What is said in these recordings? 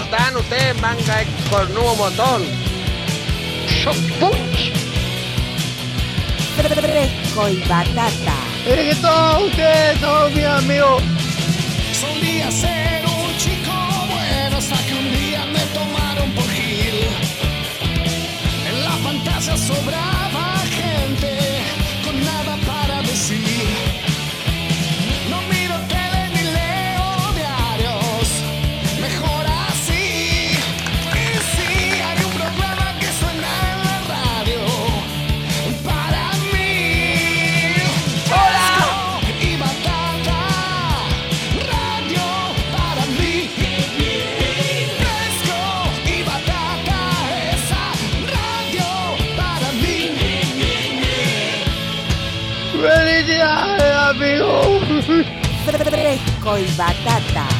¿Cómo están ustedes, manga cornudo? Shock punch. Fresco y batata. Es que todos ustedes son mis amigos. Solía ser un chico bueno hasta que un día me tomaron por Gil. En la pantalla sobraba y batata.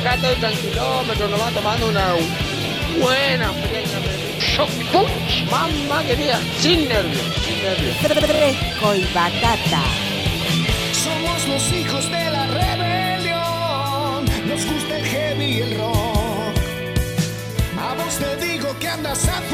Acá estoy tranquilómetro, nomás tomando una buena punch. Mamá querida, sin nervios, sin nervios. Fresco y batata. Somos los hijos de la rebelión. Nos gusta el heavy y el rock. A vos te digo que andas apurado.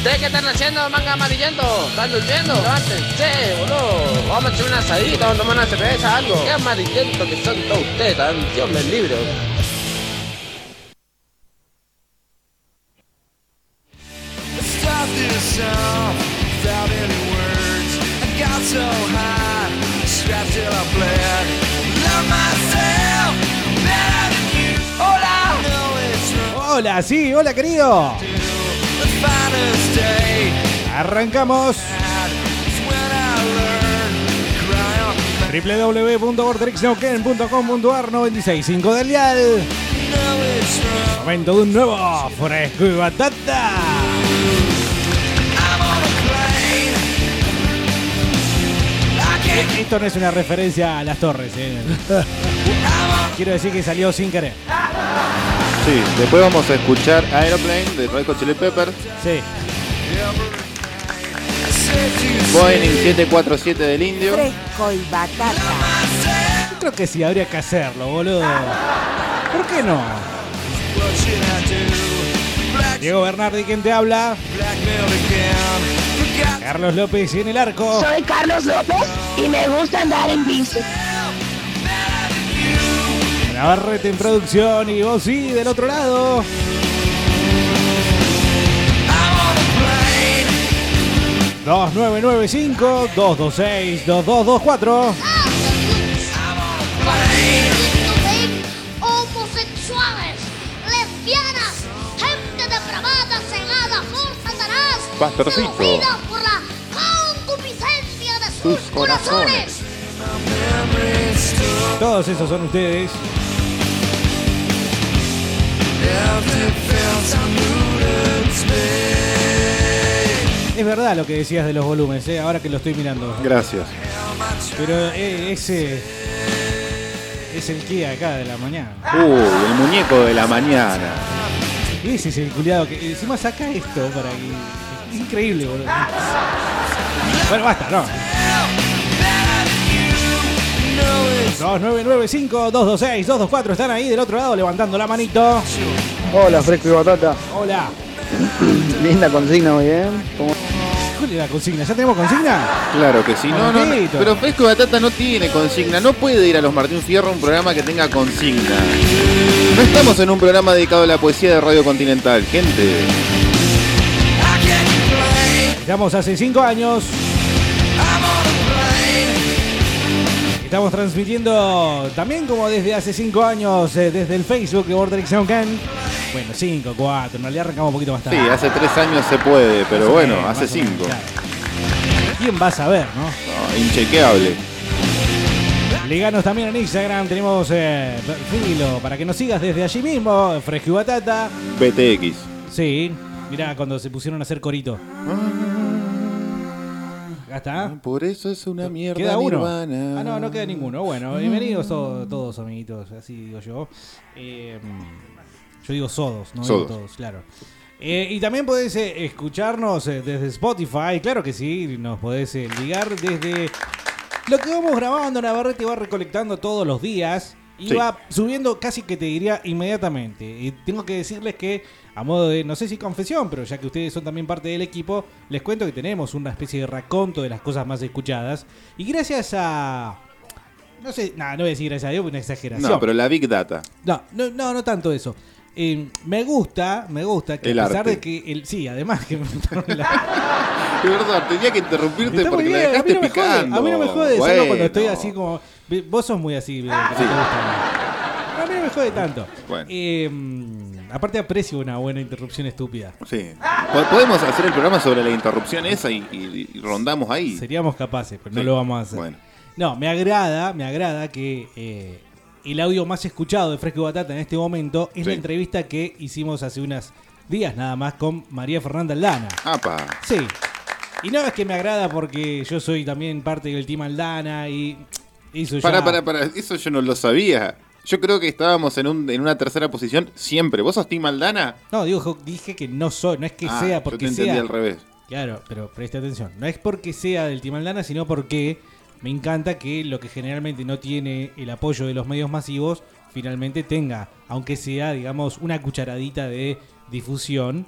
¿Ustedes qué están haciendo, manga amarillento? ¿Están durmiendo? Levántense, boludo. Vamos a echar una asadita, vamos a tomar una cerveza, algo. Qué amarillento que son todos ustedes, tan Dios me libre. Start this song without any words. I got so high, strapped till I bled. Love myself better than you. Hola. know it's wrong. Hola, sí, hola querido. On www.vortexneuquén.com.ar 965 del dial. Momento de un nuevo fresco y batata. Esto no es una referencia a las torres, eh. Quiero decir que salió sin querer. Sí, después vamos a escuchar Aeroplane de Red Hot Chili Peppers, Sí. Boeing 747 del Indio, Fresco y batata. Yo creo que sí, habría que hacerlo, boludo. ¿Por qué no? Diego Bernardi, quien te habla. Carlos López en el arco. Soy Carlos López y me gusta andar en bici. Navarrete en producción y vos sí, del otro lado. 2995-226-2224. homosexuales, lesbianas, gente depravada, cegada por Satanás, Pastorcito. seducida por la concupiscencia de sus, Sus corazones. Todos esos son ustedes. Es verdad lo que decías de los volúmenes, eh, ahora que lo estoy mirando. gracias. Pero eh, ese es el que acá de la mañana. Uy, el muñeco de la mañana. Ese es el culiado que encima saca esto para que. Increíble, boludo. Bueno, basta, no. 2995-226-224 están ahí del otro lado levantando la manito. Hola, Fresco y Batata. Hola. Linda consigna, muy bien. ¿Cómo- ¿Cuál es la consigna? ¿Ya tenemos consigna? Claro que sí. No, no, no. Pero Fresco de Batata no tiene consigna. No puede ir a los Martín Fierro a un programa que tenga consigna. No estamos en un programa dedicado a la poesía de Radio Continental, gente. Estamos hace 5 años. Estamos transmitiendo también como desde hace 5 años, eh, desde el Facebook de Border Can. Bueno, 5, 4, en realidad arrancamos un poquito más Sí, tarde. hace tres años se puede, pero bueno, menos, hace más o menos, cinco. claro. ¿Quién va a saber, no? No, inchequeable. Liganos también en Instagram, tenemos eh, perfil o para que nos sigas desde allí mismo, Fresco y Batata. BTX. Sí, mirá cuando se pusieron a hacer corito. Acá está. Por eso es una mierda. Queda uno. Nirvana. Ah, no, no queda ninguno. Bueno, bienvenidos todos, todos amiguitos, así digo yo. Eh, yo digo sodos, no Sodos. digo todos, claro. Eh, y también podés eh, escucharnos eh, desde Spotify, claro que sí, nos podés ligar desde lo que vamos grabando. Navarrete va recolectando todos los días y Sí. va subiendo casi que te diría inmediatamente. Y tengo que decirles que, a modo de, no sé si confesión, pero ya que ustedes son también parte del equipo, les cuento que tenemos una especie de raconto de las cosas más escuchadas. Y gracias a. No sé, nada, no voy a decir gracias a Dios, una exageración. No, pero la Big Data. No, no, no, no tanto eso. Eh, me gusta, me gusta que El a pesar arte. de que el, sí, además que me tenía que interrumpirte Está muy porque la bien, a mí dejaste no me jode, picando. a mí no me jode solo Bueno. cuando estoy así como vos sos muy así, que Sí. te gusta. A mí no me jode tanto. Bueno. Eh, aparte aprecio una buena interrupción estúpida. Sí. Po- Podemos hacer el programa sobre la interrupción esa y, y- y rondamos ahí. Seríamos capaces, pero no Sí. lo vamos a hacer. Bueno. No, me agrada, me agrada que eh, el audio más escuchado de Fresco y Batata en este momento es la entrevista que hicimos hace unos días nada más con María Fernanda Aldana. Apa. Sí. Y no es que me agrada porque yo soy también parte del Team Aldana y eso ya... Para, para, para. Eso yo no lo sabía. Yo creo que estábamos en, un, en una tercera posición siempre. ¿Vos sos Tim Aldana? No, digo, dije que no soy, no es que Ah, sea yo porque te entendí sea... al revés. Claro, pero preste atención. No es porque sea del Team Aldana, sino porque me encanta que lo que generalmente no tiene el apoyo de los medios masivos, finalmente tenga, aunque sea, digamos, una cucharadita de difusión.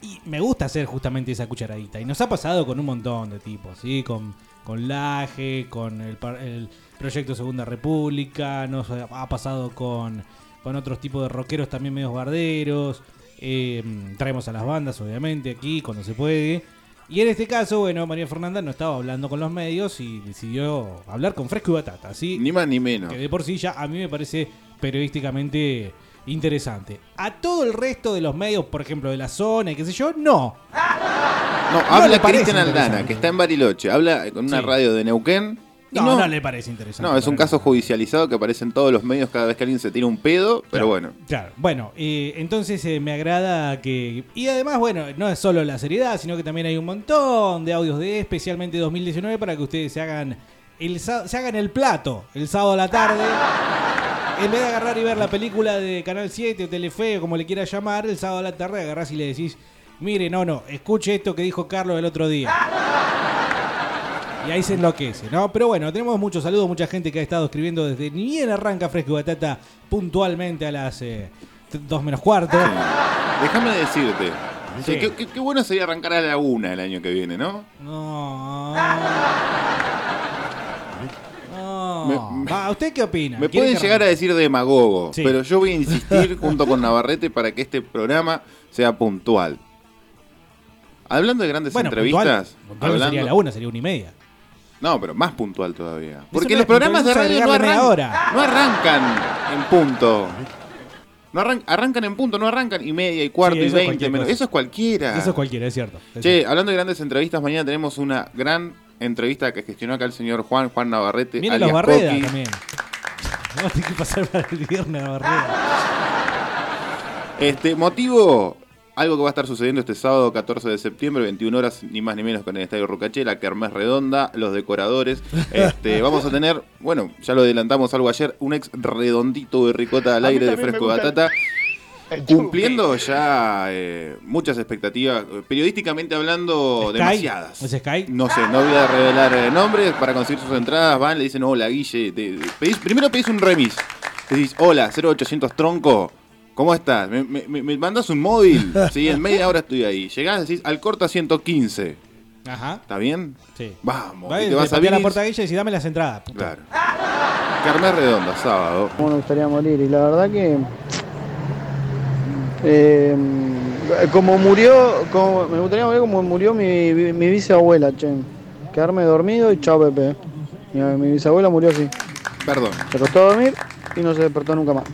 Y me gusta hacer justamente esa cucharadita. Y nos ha pasado con un montón de tipos, ¿sí? Con, con Laje, con el, el proyecto Segunda República, nos ha pasado con, con otros tipos de rockeros también medios barderos. Eh, traemos a las bandas, obviamente, aquí cuando se puede. Y en este caso, bueno, María Fernanda no estaba hablando con los medios y decidió hablar con Fresco y Batata, ¿sí? Ni más ni menos. que de por sí ya a mí me parece periodísticamente interesante. A todo el resto de los medios, por ejemplo, de la zona y qué sé yo, no. No, le habla parece Cristian Aldana, interesante. que está en Bariloche. Habla con una Sí. radio de Neuquén. Y No, no, le parece interesante. No, es un caso nada. judicializado que aparece en todos los medios cada vez que alguien se tira un pedo, pero Claro, bueno. Claro, bueno, eh, entonces eh, me agrada que... Y además, bueno, no es solo la seriedad, sino que también hay un montón de audios de especialmente 2019 para que ustedes se hagan el, se hagan el plato el sábado a la tarde. En vez de agarrar y ver la película de Canal 7 o Telefe o como le quieras llamar, el sábado a la tarde agarrás y le decís, mire, no, no, escuche esto que dijo Carlos el otro día. Y ahí se enloquece, ¿no? Pero bueno, tenemos muchos saludos, mucha gente que ha estado escribiendo desde ni bien arranca Fresco Batata puntualmente a las 2 menos cuarto. Déjame decirte. Sí. qué, qué- qué bueno sería arrancar a la una el año que viene, ¿no? No. No. Me- me- Va, ¿Usted qué opina? Me ¿Quiere pueden llegar a decir demagogo, Sí. pero yo voy a insistir junto con Navarrete para que este programa sea puntual. Hablando de grandes Bueno, entrevistas, puntual, puntual no hablando- sería la una, sería una y media. No, pero más puntual todavía. Porque los programas de radio no, agregarle media arran- hora. no arrancan en punto. No arran- arrancan en punto, no arrancan y media y cuarto Sí, y es veinte. Eso es cualquiera. Eso es cualquiera, es cierto. Es Che, cierto. hablando de grandes entrevistas, mañana tenemos una gran entrevista que gestionó acá el señor Juan, Juan Navarrete. Alias los Barreda también. Vamos a tener que pasar para el viernes a Barreda. Este, motivo, algo que va a estar sucediendo este sábado 14 de septiembre, 21 horas, ni más ni menos con el Estadio Rucachela, Kermés Redonda, los decoradores. Este, vamos a tener, bueno, ya lo adelantamos algo ayer, un ex redondito de ricota al aire de fresco de batata. cumpliendo ya eh, muchas expectativas, periodísticamente hablando, Sky. demasiadas. ¿Es Sky? No sé, no voy a revelar eh, nombres para conseguir sus entradas. Van, le dicen, hola Guille. te- pedís- primero pedís un remis. Decís, hola, 0800 tronco. ¿Cómo estás? ¿Me, me, me- me mandas un móvil? Sí, en media hora estoy ahí. Llegás, decís, al corta 115. Ajá. ¿Está bien? Sí. Vamos. Va, y te vas a la Vinny's. puerta a ella y decís, dame las entradas. puto. Claro. Carmen Redonda, sábado. Cómo me gustaría morir. Y la verdad que. eh, como murió. Como, me gustaría morir como murió mi, mi bisabuela, che. Quedarme dormido y chao, Pepe. Mi, mi bisabuela murió así. Perdón. Se acostó a dormir y no se despertó nunca más.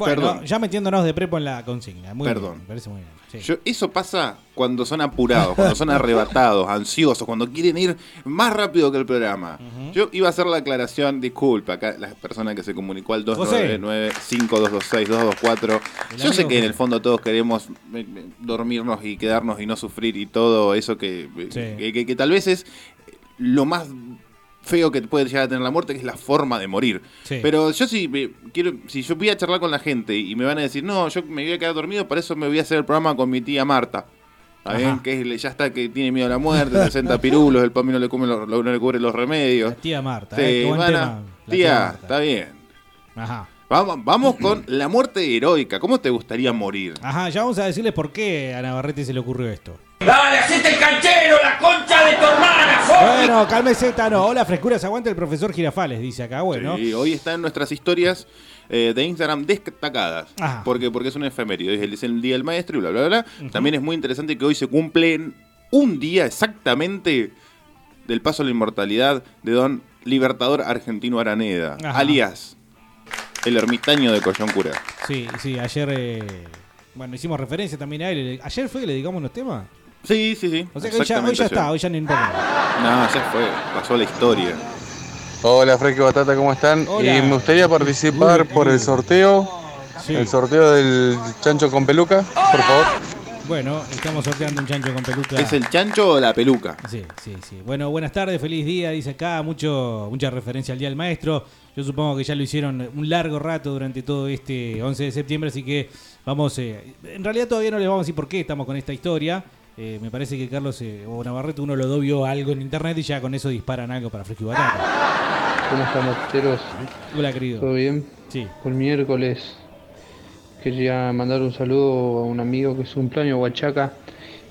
Bueno, Perdón. ya metiéndonos de prepo en la consigna. Muy Perdón. bien, me parece muy bien. Sí. Yo- eso pasa cuando son apurados, cuando son arrebatados, ansiosos, cuando quieren ir más rápido que el programa. Yo iba a hacer la aclaración, disculpa, acá la persona que se comunicó al José. 299-5226-224. El Yo sé amigo que en el fondo todos queremos eh, eh, dormirnos y quedarnos y no sufrir y todo eso que, eh, Sí. que, que- que tal vez es lo más feo que puede llegar a tener la muerte, que es la forma de morir. Sí. Pero yo si me- quiero, si yo voy a charlar con la gente y me van a decir, no, yo me voy a quedar dormido, por eso me voy a hacer el programa con mi tía Marta. ¿Está bien? Que es- ya está que tiene miedo a la muerte, 60 pirulos, el PAMI no le, come los- no le cubre los remedios. La tía Marta, Sí, eh, van a- tía, Marta. está bien. Ajá. Vamos, vamos con la muerte heroica. ¿Cómo te gustaría morir? Ajá, ya vamos a decirles por qué a Navarrete se le ocurrió esto. ¡Dale, hacete el canchero, la concha de tu hermana, Bueno, cálmese, Tano. Hola, frescuras, aguanta el profesor Girafales, dice acá. Bueno, Sí, hoy está en nuestras historias eh, de Instagram destacadas. Ajá. Porque, porque es un efemérido. Es el, es el día del maestro y bla, bla, bla. También es muy interesante que hoy se cumplen un día exactamente del paso a la inmortalidad de don Libertador Argentino Araneda, Ajá. alias el ermitaño de Coyoncura. sí, sí, ayer. eh, bueno, hicimos referencia también a él. ¿Ayer fue que le dedicamos unos temas? Sí, sí, sí. O sea que hoy ya, hoy está, hoy ya no importa. No, ya fue. Pasó la historia. Hola, Fresco Batata, ¿cómo están? Hola. Y me gustaría participar por el sorteo, Sí. el sorteo del chancho con peluca, por favor. Bueno, estamos sorteando un chancho con peluca. ¿Es el chancho o la peluca? Sí, sí, sí. Bueno, buenas tardes, feliz día, dice acá, mucho, mucha referencia al Día del Maestro. Yo supongo que ya lo hicieron un largo rato durante todo este 11 de septiembre, así que vamos, eh, en realidad todavía no les vamos a decir por qué estamos con esta historia. Eh, me parece que Carlos eh, o Navarrete, uno lo dos vio algo en internet y ya con eso disparan algo para Fresco. ¿Cómo están, macheros? Hola, querido. ¿Todo bien? Sí. Por miércoles quería mandar un saludo a un amigo que es un cumpleaños Huachaca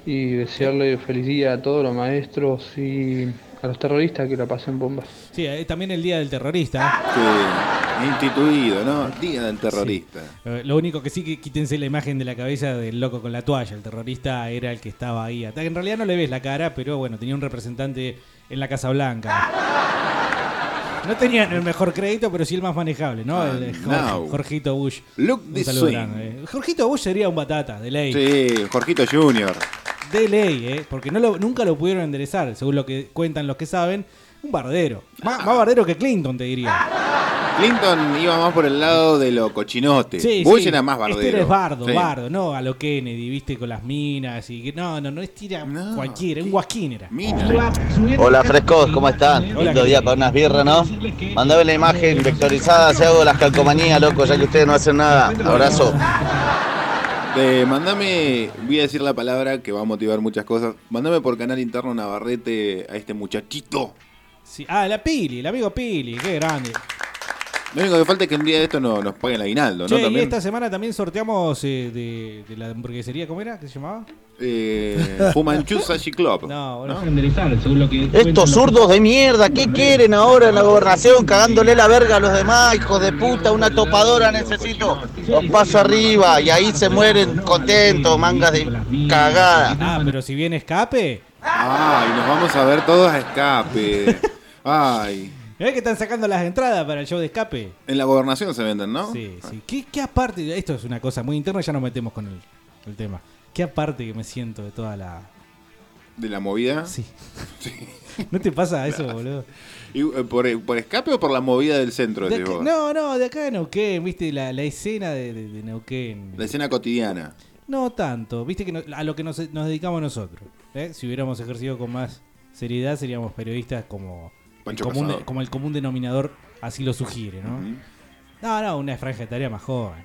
y desearle feliz día a todos los maestros y a los terroristas que la pasen bombas. Sí, eh, también el Día del Terrorista. Sí, instituido, ¿no? Día del terrorista. Eh, Lo único que sí que quítense la imagen de la cabeza del loco con la toalla. El terrorista era el que estaba ahí. En realidad no le ves la cara, pero bueno, tenía un representante en la Casa Blanca. No tenían el mejor crédito, pero sí el más manejable, ¿no? El Jorge-. Jorgito Bush. Look Un this saludo grande. Jorgito Bush sería un batata, de ley. Sí, Jorgito Junior. De ley, ¿eh? Porque no lo- nunca lo pudieron enderezar, según lo que cuentan los que saben. Un bardero. Más, más bardero que Clinton, te diría. Clinton iba más por el lado de lo cochinote. Sí, Bush sí. era más bardero. Este era bardo, Sí. bardo, no a lo Kennedy, viste, con las minas y que no, no, no es tira cualquiera, un guasquín era. Hola frescos, ¿cómo están? Lindo día para unas birras, ¿no? Mandame la imagen vectorizada, si hago las calcomanías, loco, ya que ustedes no hacen nada. Abrazo. Mandame, voy a decir la palabra que va a motivar muchas cosas. Mandame por canal interno Navarrete a este muchachito. Sí, Ah, la Pili, el amigo Pili, qué grande. Lo único que falta es que un día de esto no, nos paguen el aguinaldo, ¿no? Che, y También. esta semana también sorteamos eh, de, de la hamburguesería, ¿cómo era? ¿Qué se llamaba? Eh, Fumanchu Sashi Club. No, ¿no? Estos zurdos de mierda, ¿qué quieren ahora en la gobernación? Cagándole la verga a los demás, hijos de puta, una topadora necesito. Los paso arriba y ahí se mueren contentos, mangas de cagada. Ah, pero si viene escape. Ay, nos vamos a ver todos a escape. Ay. ¿Ves que están sacando las entradas para el show de escape? En la gobernación se venden, ¿no? Sí, sí. ¿Qué, qué aparte? Esto es una cosa muy interna, ya nos metemos con el, el tema. ¿Qué aparte que me siento de toda la. ¿De la movida? Sí. ¿No te pasa eso, boludo? ¿Y, eh, por, por escape o por la movida del centro? De acá- no, no, de acá de Neuquén, viste, la, la escena de, de- de Neuquén. La escena cotidiana. No tanto, viste que no- a lo que nos, nos dedicamos nosotros. ¿eh? Si hubiéramos ejercido con más seriedad, seríamos periodistas como, Pancho común, Cazador. como el común denominador así lo sugiere, ¿no? No, no, una franja etaria más joven.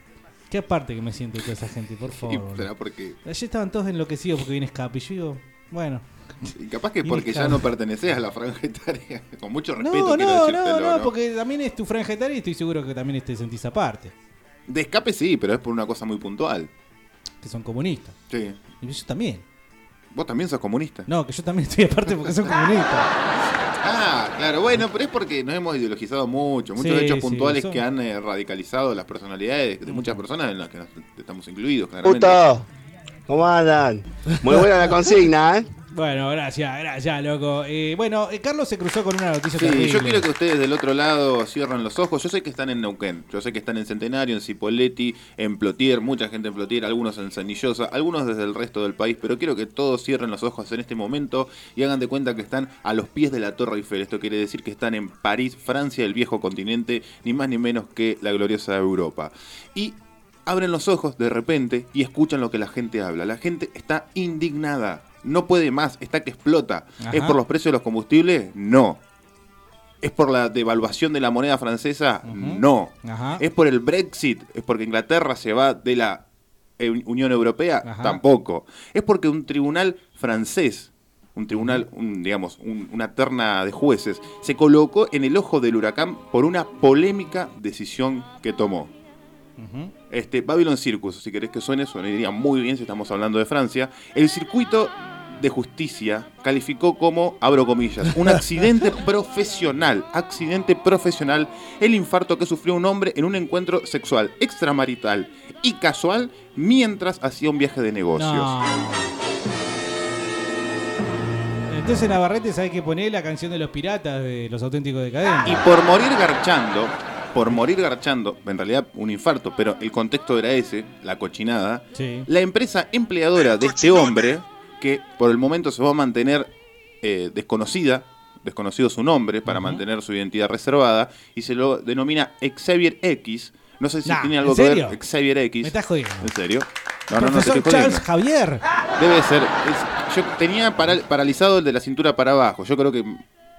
Qué aparte que me siento toda esa gente, por favor. Será porque. Ayer estaban todos enloquecidos porque viene Escape. Y yo digo, bueno. y capaz que porque ya no perteneces a la franja etaria. Con mucho respeto No, no, no, no, porque también es tu franja etaria y estoy seguro que también te sentís aparte. De escape sí, pero es por una cosa muy puntual. Que son comunistas. Sí. Y yo también. Vos también sos comunista. No, que yo también estoy aparte porque soy comunista. Ah, claro, bueno, pero es porque nos hemos ideologizado mucho, muchos Sí, hechos sí, puntuales que han eh, radicalizado las personalidades de muchas personas en las que nos- estamos incluidos, claramente. Puto, ¿cómo andan? Muy buena la consigna, ¿eh? Bueno, gracias, gracias, loco. Eh, bueno, eh, Carlos se cruzó con una noticia Sí, terrible. yo quiero que ustedes del otro lado cierren los ojos. Yo sé que están en Neuquén, yo sé que están en Centenario, en Cipoletti, en Plotier, mucha gente en Plotier, algunos en Sanillosa, algunos desde el resto del país, pero quiero que todos cierren los ojos en este momento y hagan de cuenta que están a los pies de la Torre Eiffel. Esto quiere decir que están en París, Francia, el viejo continente, ni más ni menos que la gloriosa Europa. Y abren los ojos de repente y escuchan lo que la gente habla. La gente está indignada, no puede más, está que explota. Ajá. ¿Es por los precios de los combustibles? No. ¿Es por la devaluación de la moneda francesa? No. Ajá. ¿Es por el Brexit? ¿Es porque Inglaterra se va de la eh, Unión Europea? Ajá. Tampoco. ¿Es porque un tribunal francés, un tribunal, un, digamos, un- una terna de jueces, se colocó en el ojo del huracán por una polémica decisión que tomó? Este, Babylon Circus, si querés que suene, sonaría muy bien si estamos hablando de Francia. El circuito de justicia calificó como, abro comillas, un accidente profesional, accidente profesional, el infarto que sufrió un hombre en un encuentro sexual extramarital y casual mientras hacía un viaje de negocios. No. Entonces Navarrete sabe que poner la canción de los piratas de los auténticos decadentes. Y por morir garchando, por morir garchando, en realidad un infarto, pero el contexto era ese, la cochinada, Sí. la empresa empleadora de este hombre, que por el momento se va a mantener eh, desconocida, desconocido su nombre, para mantener su identidad reservada, y se lo denomina Xavier X. No sé si Nah, tiene algo ¿en que ver Xavier X. Me estás jodiendo. ¿En serio? No, no, no, te Profesor estoy Charles. Javier. Debe ser. es- yo tenía paral- paralizado el de la cintura para abajo. Yo creo que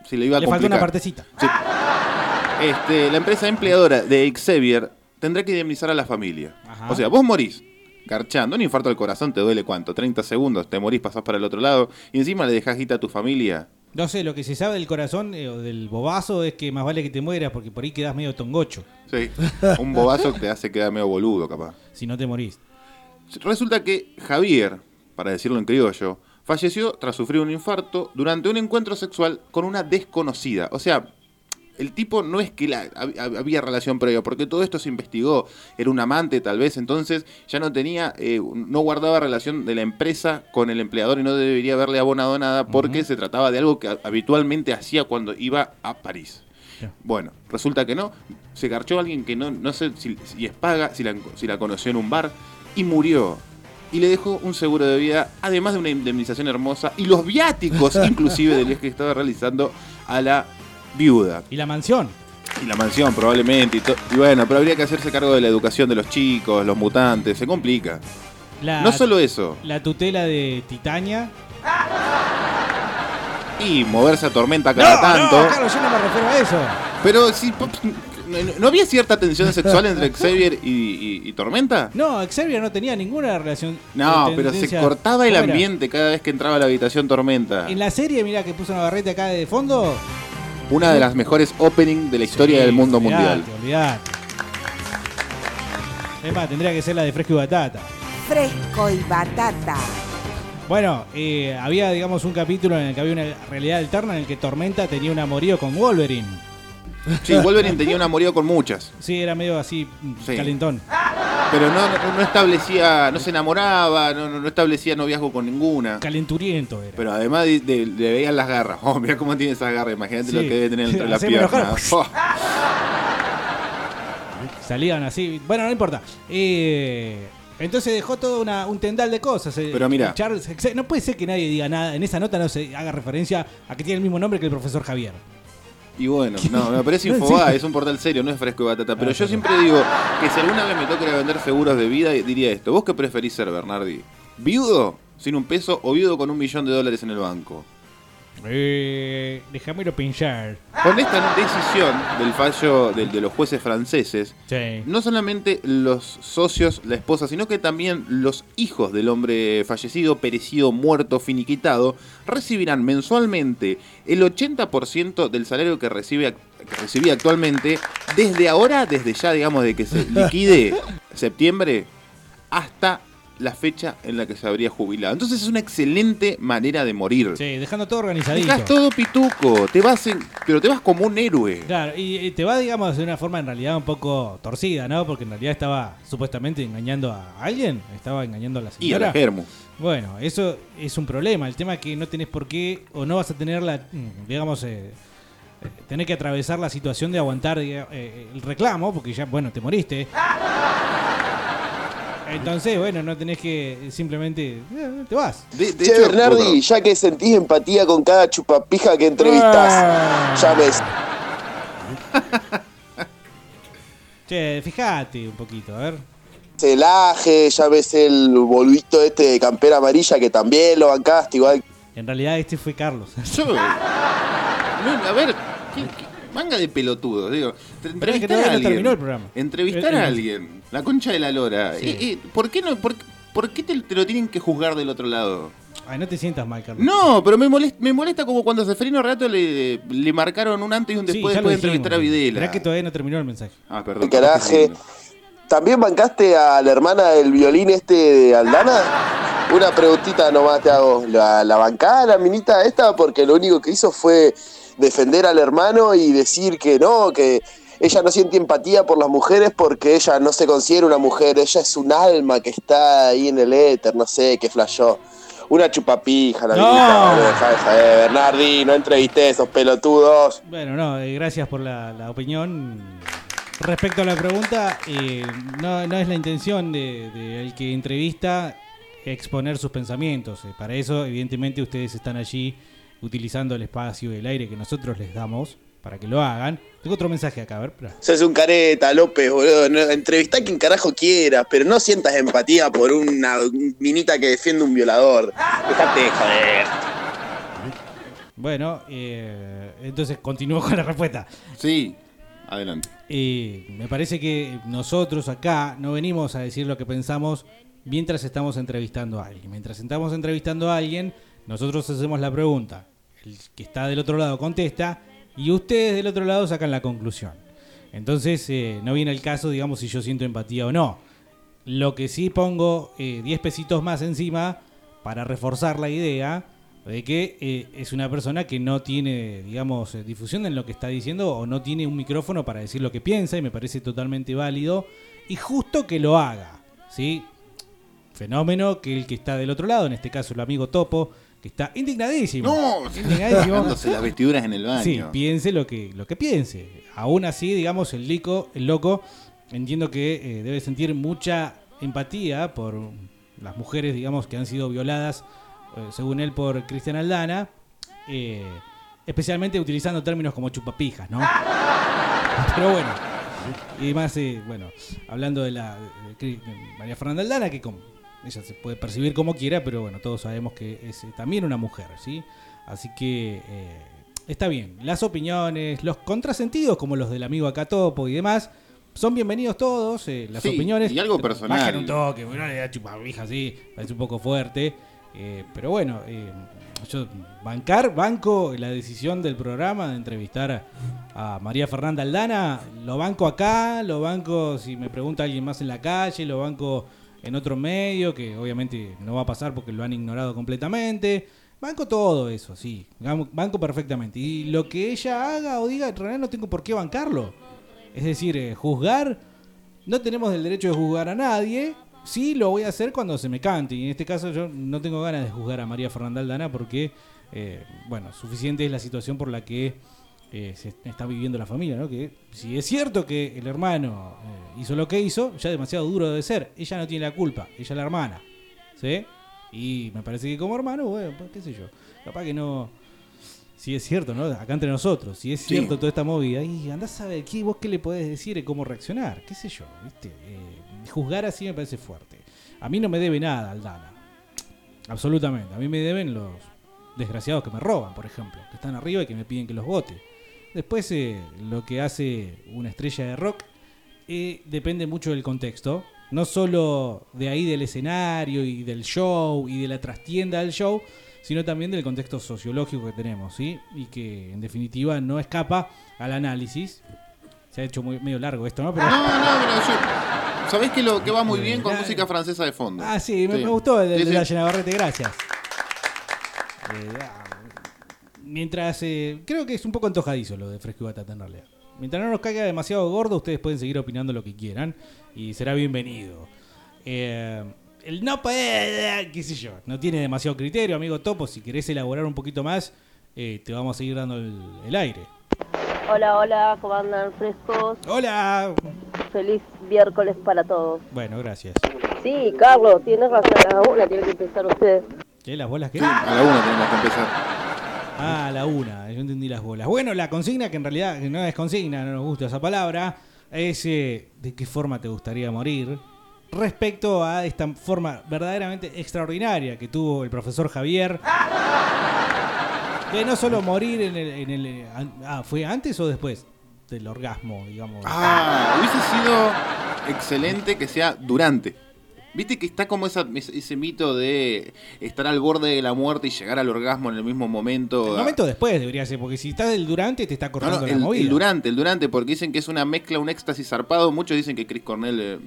si le iba a Le faltó complicar. una partecita. Sí. Este, la empresa empleadora de Xavier tendrá que indemnizar a la familia. Ajá. O sea, vos morís garchando, un infarto al corazón te duele cuánto, 30 segundos, te morís, pasás para el otro lado y encima le dejás guita a tu familia. No sé, lo que se sabe del corazón eh, o del bobazo es que más vale que te mueras porque por ahí quedás medio tongocho. Sí, un bobazo que te hace quedar medio boludo, capaz. Si no te morís. Resulta que Javier, para decirlo en criollo, falleció tras sufrir un infarto durante un encuentro sexual con una desconocida. O sea, el tipo no es que la, había relación previa, porque todo esto se investigó. Era un amante, tal vez, entonces ya no tenía, eh, no guardaba relación de la empresa con el empleador y no debería haberle abonado nada porque se trataba de algo que ha- habitualmente hacía cuando iba a París. Bueno, resulta que no. Se garchó a alguien que no, no sé si, si es paga, si la, si la conoció en un bar y murió. Y le dejó un seguro de vida, además de una indemnización hermosa y los viáticos, inclusive, del viaje que estaba realizando a la viuda. Y la mansión. Y la mansión, probablemente. Y, to- y bueno, pero habría que hacerse cargo de la educación de los chicos, los mutantes. Se complica. La, No solo eso. La tutela de Titania. Y moverse a tormenta cada tanto. No, Carlos, yo no me refiero a eso. Pero si. ¿no- ¿No había cierta tensión sexual entre Xavier y, y- y Tormenta? No, Xavier no tenía ninguna relación. No, de pero se tendencia- cortaba el ambiente cada vez que entraba a la habitación Tormenta. En la serie, mira que puso una barreta acá de fondo. Una de las mejores openings de la historia del mundo mundial. Olvidate, olvidate. Es más, tendría que ser la de fresco y batata. Fresco y batata. Bueno, eh, había, digamos, un capítulo en el que había una realidad alterna en el que Tormenta tenía un amorío con Wolverine. Sí, Wolverine tenía un amorío con muchas. Sí, era medio así, Sí. calentón. Pero no, no, no establecía, no se enamoraba, no, no- no establecía noviazgo con ninguna. Calenturiento era. Pero además de- de- le veían las garras. Oh, mira cómo tiene esas garras. Imagínate lo que debe tener entre las piernas. Oh. Salían así. Bueno, no importa. Eh, entonces dejó todo una- un tendal de cosas. eh. Pero mira. Charles, no puede ser que nadie diga nada. En esa nota no se haga referencia a que tiene el mismo nombre que el profesor Javier. Y bueno, no, me parece sí. es un portal serio, no es fresco de batata. Pero Ah, yo siempre digo que si alguna vez me toca vender seguros de vida, diría esto. ¿Vos qué preferís ser, Bernardi? ¿Viudo sin un peso o viudo con un millón de dólares en el banco? Eh, déjamelo pensar. Con esta decisión del fallo del- de, los jueces franceses, Sí. no solamente los socios, la esposa, sino que también los hijos del hombre fallecido, perecido, muerto, finiquitado, recibirán mensualmente el 80% del salario que, recibe, que recibía actualmente, desde ahora, desde ya, digamos, de que se liquide septiembre, hasta la fecha en la que se habría jubilado. Entonces es una excelente manera de morir. Sí, dejando todo organizadito. Dejas todo pituco, te vas en- pero te vas como un héroe. Claro, y, y te va, digamos, de una forma en realidad un poco torcida, ¿no? Porque en realidad estaba supuestamente engañando a alguien, estaba engañando a la Y a señora. la Germu. Bueno, eso es un problema. El tema es que no tenés por qué o no vas a tener la, mm, digamos, eh, eh, tener que atravesar la situación de aguantar eh, el reclamo, porque ya, bueno, te moriste. Entonces, bueno, no tenés que simplemente eh, te vas. che, Bernardi, ya que sentís empatía con cada chupapija que entrevistás, Ah. ya ves. Che, fíjate un poquito, a ver. Celaje, ya ves el boludito este de campera amarilla que también lo bancaste, igual. En realidad este fue Carlos. Yo- No, a ver, ¿qué- qué- manga de pelotudos, digo. Pero es que Entrevistar todavía a no alguien. terminó el programa. Entrevistar Eh, eh, a alguien. La concha de la lora. Sí. Eh, eh, ¿Por qué no? ¿Por, por qué te, te lo tienen que juzgar del otro lado? Ay, no te sientas mal, Carlos. No, pero me molesta, me molesta como cuando a Seferino Renato le, le marcaron un antes y un Sí, después ya lo después de entrevistar a. Videla. Mirá que todavía no terminó el mensaje. Ah, perdón. Caraje. ¿También bancaste a la hermana del violín este de Aldana? Una preguntita nomás te hago. ¿La, la bancada la minita esta? Porque lo único que hizo fue defender al hermano y decir que no, que ella no siente empatía por las mujeres porque ella no se considera una mujer, ella es un alma que está ahí en el éter, no sé, que flashó. Una chupapija la No. joder, Bernardi, no entrevisté a esos pelotudos. Bueno, no, eh, gracias por la, la opinión. Respecto a la pregunta, eh, no, no es la intención de, de el que entrevista exponer sus pensamientos. Eh, para eso, evidentemente, ustedes están allí utilizando el espacio y el aire que nosotros les damos para que lo hagan. Tengo otro mensaje acá, a ver. Sos un careta, López, boludo. Entrevistá a quien carajo quieras, pero no sientas empatía por una minita que defiende un violador. Déjate de joder. Bueno, eh, entonces continúo con la respuesta. Sí, adelante. Eh, me parece que nosotros acá no venimos a decir lo que pensamos mientras estamos entrevistando a alguien. Mientras estamos entrevistando a alguien, nosotros hacemos la pregunta. El que está del otro lado contesta y ustedes del otro lado sacan la conclusión. Entonces, eh, no viene el caso, digamos, si yo siento empatía o no. Lo que sí pongo eh, 10 pesitos más encima para reforzar la idea de que eh, es una persona que no tiene, digamos, eh, difusión en lo que está diciendo o no tiene un micrófono para decir lo que piensa y me parece totalmente válido y justo que lo haga, ¿sí? Fenómeno que el que está del otro lado, en este caso el amigo Topo, que está indignadísimo. No, indignadísimo. Las vestiduras en el baño. Sí, piense lo que, lo que piense. Aún así, digamos, el, lico, el loco entiendo que eh, debe sentir mucha empatía por las mujeres, digamos, que han sido violadas, eh, según él, por Cristian Aldana, eh, especialmente utilizando términos como chupapijas, ¿no? Pero bueno, y más, eh, bueno, hablando de la de María Fernanda Aldana, que como, ella se puede percibir como quiera, pero bueno, todos sabemos que es eh, también una mujer, ¿sí? Así que eh, está bien. Las opiniones, los contrasentidos, como los del amigo acá Topo y demás, son bienvenidos todos. eh, las Sí, opiniones. y algo personal. Bajen un toque, bueno, le da chupavija, sí, parece un poco fuerte. eh, pero bueno, yo bancar, banco la decisión del programa de entrevistar a María Fernanda Aldana, lo banco acá, lo banco si me pregunta alguien más en la calle, lo banco en otro medio, que obviamente no va a pasar porque lo han ignorado completamente. Banco todo eso, sí, banco perfectamente. Y lo que ella haga o diga, en realidad no tengo por qué bancarlo. Es decir, eh, juzgar, no tenemos el derecho de juzgar a nadie. Sí, lo voy a hacer cuando se me cante. Y en este caso yo no tengo ganas de juzgar a María Fernanda Aldana porque, eh, bueno, suficiente es la situación por la que eh, se está viviendo la familia, ¿no? Que si es cierto que el hermano eh, hizo lo que hizo, ya demasiado duro debe ser. Ella no tiene la culpa, ella es la hermana. ¿Sí? Y me parece que como hermano, bueno, pues, qué sé yo. Capaz que no... Si es cierto, ¿no? Acá entre nosotros, si es Sí. cierto toda esta movida, y andás a ver qué vos qué le podés decir y cómo reaccionar, qué sé yo, ¿viste? Eh, juzgar así me parece fuerte. A mí no me debe nada Aldana. Absolutamente. A mí me deben los desgraciados que me roban, por ejemplo, que están arriba y que me piden que los vote. Después, eh, lo que hace una estrella de rock eh, depende mucho del contexto. No solo de ahí del escenario y del show y de la trastienda del show, sino también del contexto sociológico que tenemos, ¿sí? Y que en definitiva no escapa al análisis. Se ha hecho muy, medio largo esto, ¿no? Pero... No, no, pero yo. ¿Sabés que lo que va muy bien con música francesa de fondo? Ah, sí, me, me gustó el de, Sí, sí. la Llenabarrete, gracias. Eh, ah, mientras, eh, creo que es un poco antojadizo lo de Fresco y Batata en realidad. Mientras no nos caiga demasiado gordo, ustedes pueden seguir opinando lo que quieran y será bienvenido. Eh, el no puede, qué sé yo, no tiene demasiado criterio, amigo Topo. Si querés elaborar un poquito más, eh, te vamos a seguir dando el, el aire. Hola, hola, ¿cómo andan frescos? Hola. Feliz miércoles para todos. Bueno, gracias. Sí, Carlos, tienes razón, a la una tiene que empezar usted. ¿Qué? ¿Las bolas qué? A la una tenemos que empezar. Ah, la una, yo entendí las bolas. Bueno, la consigna, que en realidad no es consigna, no nos gusta esa palabra, es eh, de qué forma te gustaría morir respecto a esta forma verdaderamente extraordinaria que tuvo el profesor Javier. De no solo morir en el... en el- ah, ¿fue antes o después del orgasmo, digamos? Ah, hubiese sido excelente que sea durante. Viste que está como esa, ese, ese mito de estar al borde de la muerte y llegar al orgasmo en el mismo momento. El momento después debería ser, porque si estás del durante te está cortando no, la el, movida. el durante, el durante, porque dicen que es una mezcla, un éxtasis zarpado. Muchos dicen que Chris Cornell eh,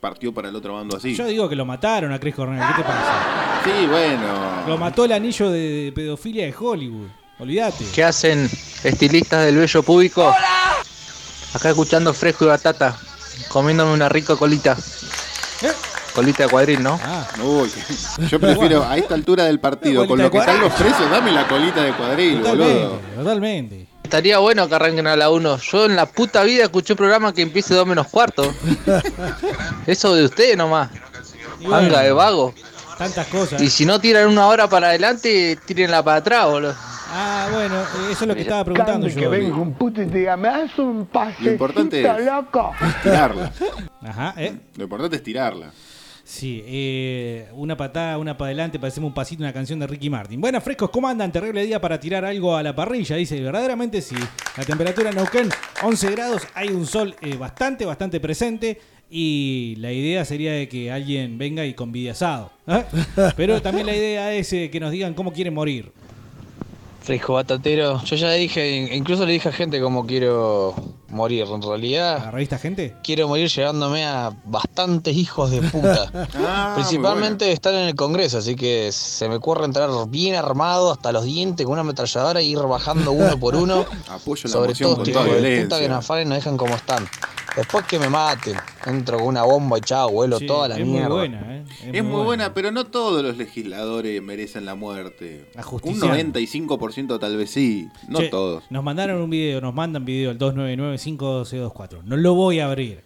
partió para el otro bando así. Yo digo que lo mataron a Chris Cornell, ¿qué te pasa? Sí, bueno. Lo mató el anillo de, pedofilia de Hollywood. Olvídate. ¿Qué hacen estilistas del vello público? Acá escuchando fresco y batata, comiéndome una rica colita. Colita de cuadril, ¿no? Uy, yo prefiero a esta altura del partido, con lo que están los precios, dame la colita de cuadril, boludo. Totalmente. Estaría bueno que arranquen a la 1. Yo en la puta vida escuché un programa que empiece 2 menos cuarto. Eso de ustedes nomás. Y bueno, Anga de vago. Tantas cosas. Y si no tiran una hora para adelante, tírenla para atrás, boludo. Ah, bueno, eso es lo que estaba preguntando yo. un puto y te diga, me das un pasecito, Lo importante es loco. tirarla. Ajá, ¿eh? Lo importante es tirarla. Sí, eh, una patada, una para adelante, parecemos un pasito, una canción de Ricky Martin. Buenas, frescos, ¿cómo andan? Terrible día para tirar algo a la parrilla, dice. Verdaderamente sí. La temperatura en Neuquén, 11 grados, hay un sol eh, bastante, bastante presente. Y la idea sería de que alguien venga y convide asado. ¿eh? Pero también la idea es eh, que nos digan cómo quieren morir. Fresco batatero. Yo ya dije, incluso le dije a gente cómo quiero morir. En realidad. ¿A revista gente? Quiero morir llegándome a bastantes hijos de puta. Ah, Principalmente estar en el Congreso, así que se me ocurre entrar bien armado hasta los dientes con una ametralladora e ir bajando uno por uno. Apoyo la sobre todo con toda hijos de puta que nos afaren y nos dejan como están. Después que me maten, entro con una bomba y chao, vuelo Sí, toda la es muy mierda. buena, ¿eh? Es, muy buena. pero no todos los legisladores merecen la muerte. Un Ajusticiando. 95% tal vez sí, no Che, todos. Nos mandaron un video, nos mandan video al 299-51224. No lo voy a abrir.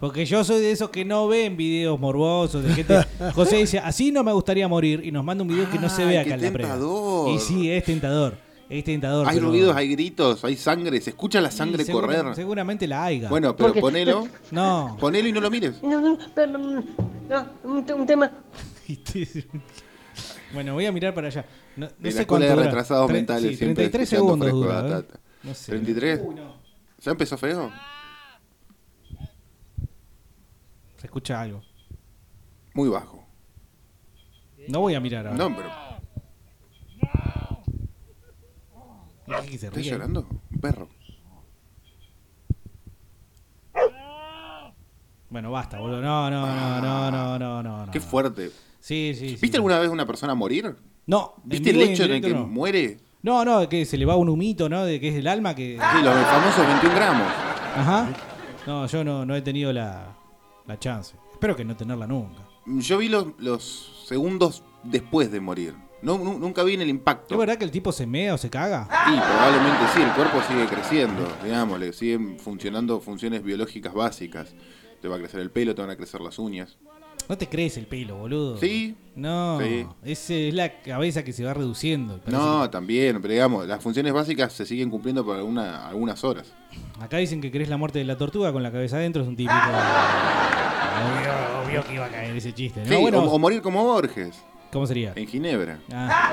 Porque yo soy de esos que no ven videos morbosos. De gente. José dice, así no me gustaría morir. Y nos manda un video que no se ve Ay, acá en la previa. tentador. Y sí, es tentador. Es tentador. Hay pero- ruidos, hay gritos, hay sangre, se escucha la sangre Sí, segura- correr. Seguramente la haiga. Bueno, pero Porque- ponelo. No. Ponelo y no lo mires. No, no, pero, no, no, un, un tema. Bueno, voy a mirar para allá. No, no En sé la escuela cuánto de retrasados Tre- mentales sí, siempre 33 escuchando segundos dura. ¿eh? batata. No sé. 33. ¿Ya empezó feo? Se escucha algo. Muy bajo. No voy a mirar ahora. No, pero. ¿Qué que se ¿Estás llorando? Un perro. Bueno, basta, boludo. No, no, no, no, no, no, no. Qué fuerte. Sí, sí, sí. ¿Viste alguna vez una persona morir? No. ¿Viste el hecho en el que no. muere? No, no, que se le va un humito, ¿no? De que es el alma que. Sí, los famosos 21 gramos. Ajá. No, yo no, no he tenido la, la chance. Espero que no tenerla nunca. Yo vi los, los segundos después de morir. No, nu- nunca vi en el impacto. ¿Es verdad que el tipo se mea o se caga? Sí, probablemente sí, el cuerpo sigue creciendo, digamos, le siguen funcionando funciones biológicas básicas. Te va a crecer el pelo, te van a crecer las uñas. No te crees el pelo, boludo. Sí. No. Sí. Es la cabeza que se va reduciendo. Parece No, también, pero digamos, las funciones básicas se siguen cumpliendo por alguna, algunas horas. que- Acá dicen que querés la muerte de la tortuga con la cabeza adentro. Es un típico. Obvio, obvio que iba a caer ese chiste. ¿no? Sí, bueno, o, o morir como Borges, ¿Cómo sería? en Ginebra. Ah.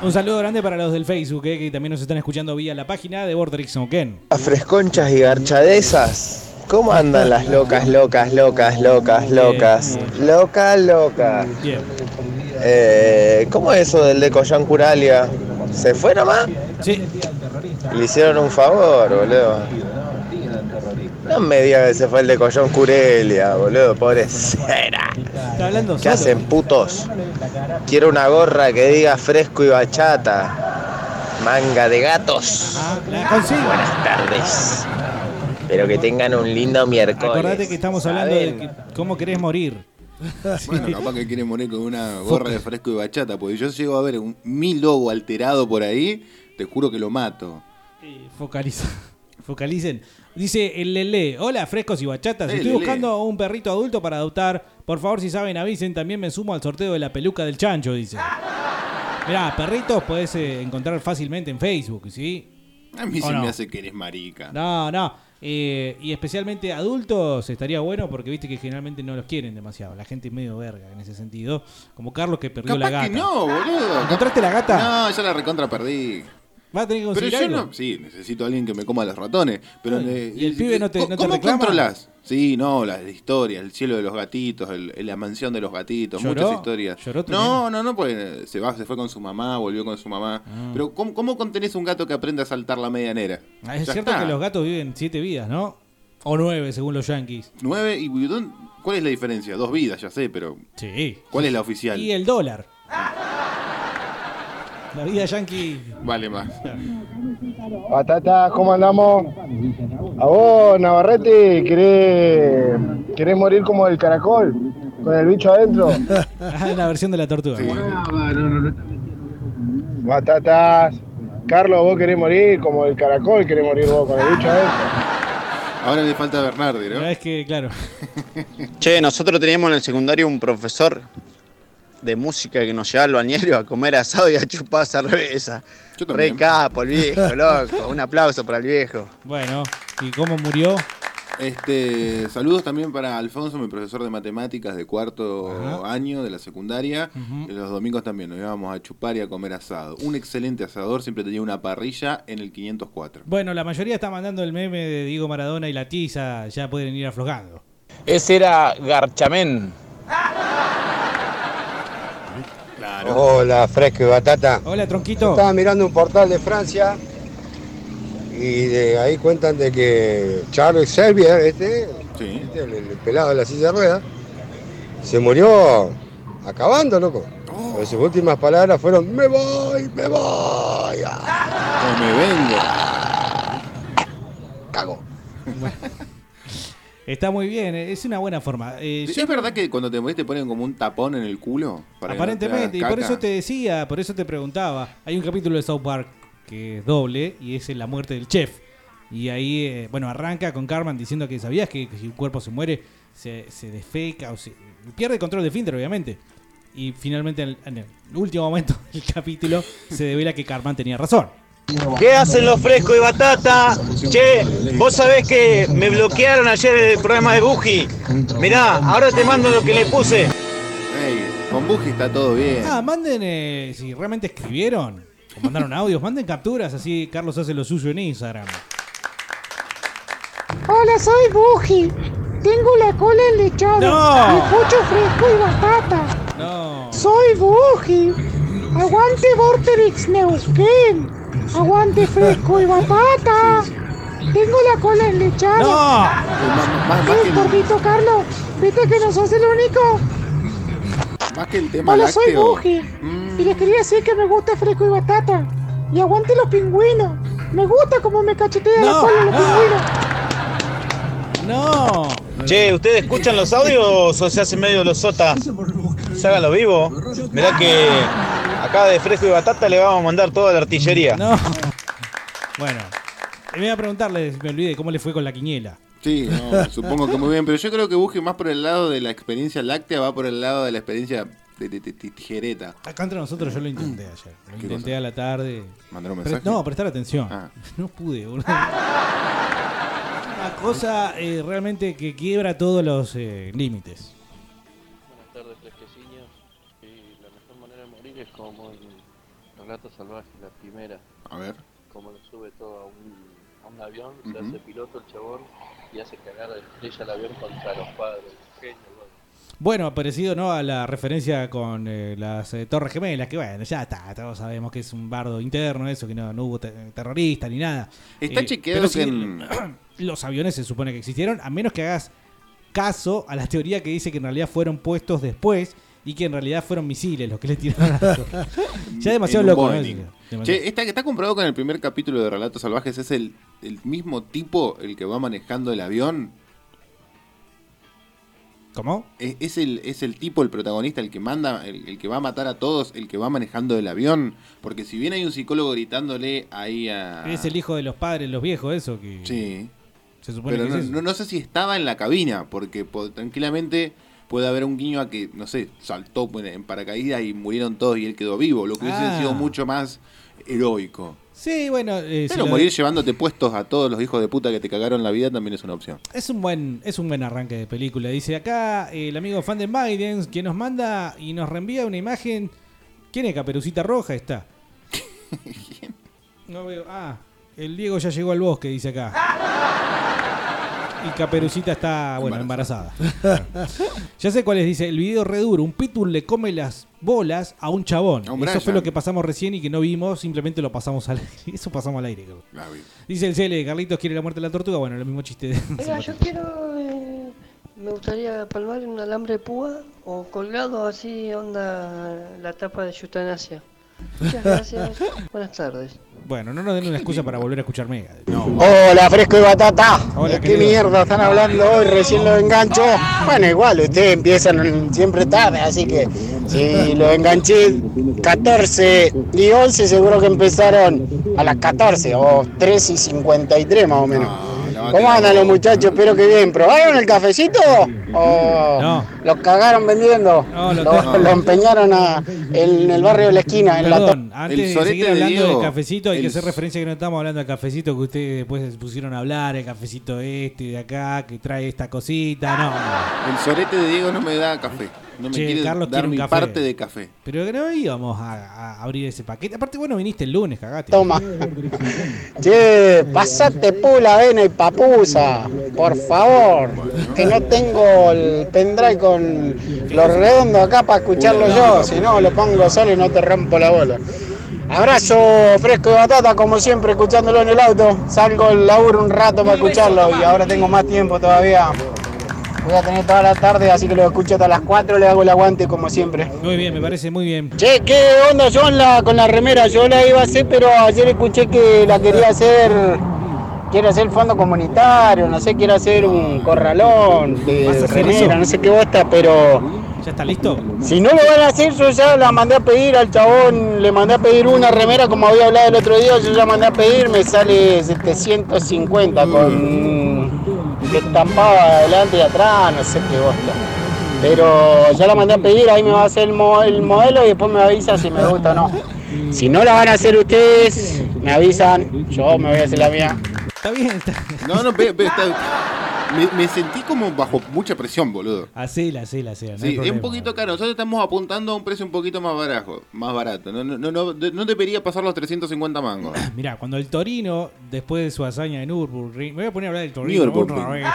Un saludo grande para los del Facebook, eh, que también nos están escuchando vía la página de Vortex Ken. Las fresconchas y garchadesas. ¿Cómo andan las locas, locas, locas, locas, locas? Loca, loca. Bien. Eh, ¿Cómo es eso del de Collán Curalia? ¿Se fue nomás? Sí. Le hicieron un favor, boludo. No me digas que se fue el de Collón Curelia, boludo, pobre cera. Está hablando ¿Qué hacen, putos? Quiero una gorra que diga fresco y bachata. Manga de gatos. Ah. Buenas tardes. Espero que tengan un lindo miércoles. Acordate que estamos hablando de cómo querés morir. Bueno, capaz que quiere morir con una gorra de fresco y bachata, porque yo llego a ver un, mi logo alterado por ahí, te juro que lo mato. Focaliza. Focalicen. Dice el Lele, hola frescos y bachatas, Eh, estoy Lele. buscando un perrito adulto para adoptar. Por favor, si saben, avisen, también me sumo al sorteo de la peluca del chancho, dice. Mirá, perritos puedes eh, encontrar fácilmente en Facebook, ¿sí? A mí ¿O se no? me hace que eres marica. No, no. eh, y especialmente adultos estaría bueno porque viste que generalmente no los quieren demasiado. La gente es medio verga en ese sentido. Como Carlos que perdió la Capaz gata. que no, boludo. ¿Encontraste la gata? No, ya la recontra perdí. Va a tener que Pero yo algo. no, sí, necesito a alguien que me coma los ratones. Pero Ay, ¿y el pibe no te- ¿cómo- no te ¿Cómo reclama? controlas? Sí, no, la, la historia, el cielo de los gatitos, el- la mansión de los gatitos, ¿Lloró? muchas historias. ¿Lloró tu no, no, no, pues se, va, se fue con su mamá, volvió con su mamá. Ah. Pero ¿cómo, ¿cómo contenés un gato que aprende a saltar la medianera? Ah, Es Ya cierto está. que los gatos viven siete vidas, ¿no? O nueve, según los yankees. Nueve y ¿dónde- ¿Cuál es la diferencia? Dos vidas, ya sé, pero. Sí. ¿Cuál es la oficial? Y el dólar. La vida yankee. Vale más. Patata, ¿cómo andamos? A vos, Navarrete, ¿querés, querés morir como el caracol? Con el bicho adentro. Ah, la versión de la tortuga. Batatas. Carlos, vos querés morir como el caracol, querés morir vos con el bicho adentro. Ahora le falta a Bernardi, ¿no? Es que, claro. Che, nosotros teníamos en el secundario un profesor de música que nos llevaba al bañero a comer asado y a chupar cerveza. Re capo el viejo, loco. Un aplauso para el viejo. Bueno, ¿y cómo murió? Este, saludos también para Alfonso, mi profesor de matemáticas de cuarto Ajá. año de la secundaria. Los domingos también nos íbamos a chupar y a comer asado. Un excelente asador, siempre tenía una parrilla en el 504. Bueno, la mayoría está mandando el meme de Diego Maradona y la tiza. Ya pueden ir aflojando. Ese era Garchamén. Hola, fresco y batata. Hola, tronquito. Estaba mirando un portal de Francia y de ahí cuentan de que Charles Xavier, este, este, el, el pelado de la silla de ruedas, se murió acabando, loco. Pero sus últimas palabras fueron, me voy, me voy. O me vengo. Cago. Está muy bien, eh, es una buena forma. Eh, yo- ¿Es verdad que cuando te morís te ponen como un tapón en el culo? Para Aparentemente, y por eso te decía, por eso te preguntaba. Hay un capítulo de South Park que es doble y es en la muerte del chef. Y ahí, eh, bueno, arranca con Carmen diciendo que sabías que, que si un cuerpo se muere, se, se defeca o se pierde control de Finder, obviamente. Y finalmente, en el, en el último momento del capítulo, se devela que Carmen tenía razón. ¿Qué hacen los frescos y batata? Che, vos sabés que me bloquearon ayer el programa de Buji. Mirá, ahora te mando lo que le puse. Con Buji está todo bien. Ah, manden, eh, si realmente escribieron o mandaron audios, manden capturas, así Carlos hace lo suyo en Instagram. Hola, soy Buji. Tengo la cola enlechada. No. Escucho fresco y batata. No. Soy Buji. Aguante Vorterix Neuquén. Aguante fresco y batata. Tengo la cola enlechada. No. ¿Qué, gordito Carlos? ¿Viste que no sos el único? Más que el tema Hola, soy. Buji. Y les quería decir que me gusta fresco y batata. Y aguante los pingüinos. Me gusta como me cachetea la No, cola los no. pingüinos. No. Che, ¿ustedes escuchan los audios o se hace medio los sotas? Se hagan lo vivo. Mirá que acá de fresco y batata le vamos a mandar toda la artillería. No. Bueno, me iba a preguntarle, me olvidé, cómo le fue con la quiniela. Sí, no, supongo que muy bien, pero yo creo que Buji más por el lado de la experiencia láctea va por el lado de la experiencia de, de- de- de tijereta. Acá entre nosotros yo lo intenté ayer. Lo ¿Qué intenté cosa? a la tarde. ¿Mandar un Pre- mensaje? no, prestar atención. Ah. No pude, boludo. Una cosa eh, realmente que quiebra todos los eh, límites. Relato salvaje, la primera. A ver. Como lo sube todo a un, a un avión, se hace piloto el chabón y hace cagar estrella el avión contra los padres. Genio, bueno. Bueno, parecido ¿no? a la referencia con eh, las eh, Torres Gemelas, que bueno, ya está, todos sabemos que es un bardo interno, eso, que no, no hubo te- terrorista ni nada. Está chequeado pero que en- los aviones se supone que existieron, a menos que hagas caso a la teoría que dice que en realidad fueron puestos después y que en realidad fueron misiles los que le tiraron a la torre. Ya demasiado loco, ¿no? Che, está, está comprobado que en el primer capítulo de Relatos Salvajes es el, el mismo tipo el que va manejando el avión. ¿Cómo? Es, es el, es el tipo, el protagonista, el que manda, el, el que va a matar a todos, el que va manejando el avión. Porque si bien hay un psicólogo gritándole ahí a. Es el hijo de los padres, los viejos, eso que. Sí. Se supone Pero que no, es eso. no- no sé si estaba en la cabina, porque po- tranquilamente puede haber un guiño a que, no sé, saltó en, en paracaídas y murieron todos y él quedó vivo, lo que hubiese Ah. sido mucho más heroico. Sí, bueno. eh, si Pero lo- morir llevándote puestos a todos los hijos de puta que te cagaron la vida también es una opción. Es un buen, es un buen arranque de película. Dice acá eh, el amigo fan de Maidens, quien nos manda y nos reenvía una imagen. ¿Quién es Caperucita Roja? Está. No veo. Ah, el Diego ya llegó al bosque, dice acá. Y Caperucita está, bueno, embarazada. ya sé cuál es, dice, el video re duro. Un pitbull le come las bolas a un chabón. A un Eso Brian. fue lo que pasamos recién y que no vimos, simplemente lo pasamos al aire. Eso pasamos al aire, creo. Dice el Cele, Carlitos quiere la muerte de la tortuga. Bueno, el mismo chiste de... Oiga, yo quiero. eh, me gustaría palmar en un alambre de púa o colgado así, onda la tapa de eutanasia. Muchas gracias. Buenas tardes. Bueno, no nos den una excusa para volver a escuchar Mega. No. Hola, fresco y batata. Hola, ¿De qué querido. mierda están hablando hoy? Recién lo engancho. Bueno, igual, ustedes empiezan siempre tarde, así que si lo enganché 14 y 11, seguro que empezaron a las 14 o 3 y 53 más o menos. ¿Cómo andan los muchachos? Espero que bien. ¿Probaron el cafecito? ¿O los cagaron vendiendo? No, lo lo, tengo. lo empeñaron a- en el barrio de la esquina, en la Perdón, antes de seguir hablando del cafecito, hay que hacer referencia que no estamos hablando del cafecito que ustedes después se pusieron a hablar, el cafecito este de acá, que trae esta cosita, no. El sorete de Diego no me da café. No me Che, quiere Carlos dar mi café. parte de café. Pero que no íbamos a, a abrir ese paquete. Aparte, bueno, viniste el lunes, cagate. Toma. Che, pasate pula, vena y papusa. Por favor. Que no tengo el pendrive con los redondos acá para escucharlo yo. Si no, lo pongo solo y no te rompo la bola. Abrazo fresco de batata, como siempre, escuchándolo en el auto. Salgo el laburo un rato para escucharlo y ahora tengo más tiempo todavía. Voy a tener toda la tarde, así que lo escucho hasta las 4, le hago el aguante como siempre. Muy bien, me parece muy bien. Che, ¿qué onda yo en la, con la remera? Yo la iba a hacer, pero ayer escuché que la quería hacer. Quiero hacer fondo comunitario, no sé, quiero hacer un corralón de ¿Vas a hacer remera, no sé qué bosta, pero. ¿Ya está listo? Si no lo van a hacer, yo ya la mandé a pedir al chabón, le mandé a pedir una remera como había hablado el otro día, yo ya mandé a pedir, me sale 750 con que estampaba adelante y atrás, no sé qué bosta. Pero ya la mandé a pedir, ahí me va a hacer el, el modelo y después me avisa si me gusta o no. Si no la van a hacer ustedes, me avisan, yo me voy a hacer la mía. Está bien, está No, no, ve- ve, está- me, me sentí como bajo mucha presión, boludo. Hacela. no hay Sí, es un poquito caro. Nosotros estamos apuntando a un precio un poquito más barato. Más barato. No, no, no, no, no debería pasar los 350 mangos. Mirá, cuando el Torino, después de su hazaña en Nürburgring, me voy a poner a hablar del Torino. Nürburgring. otra vez. Eh,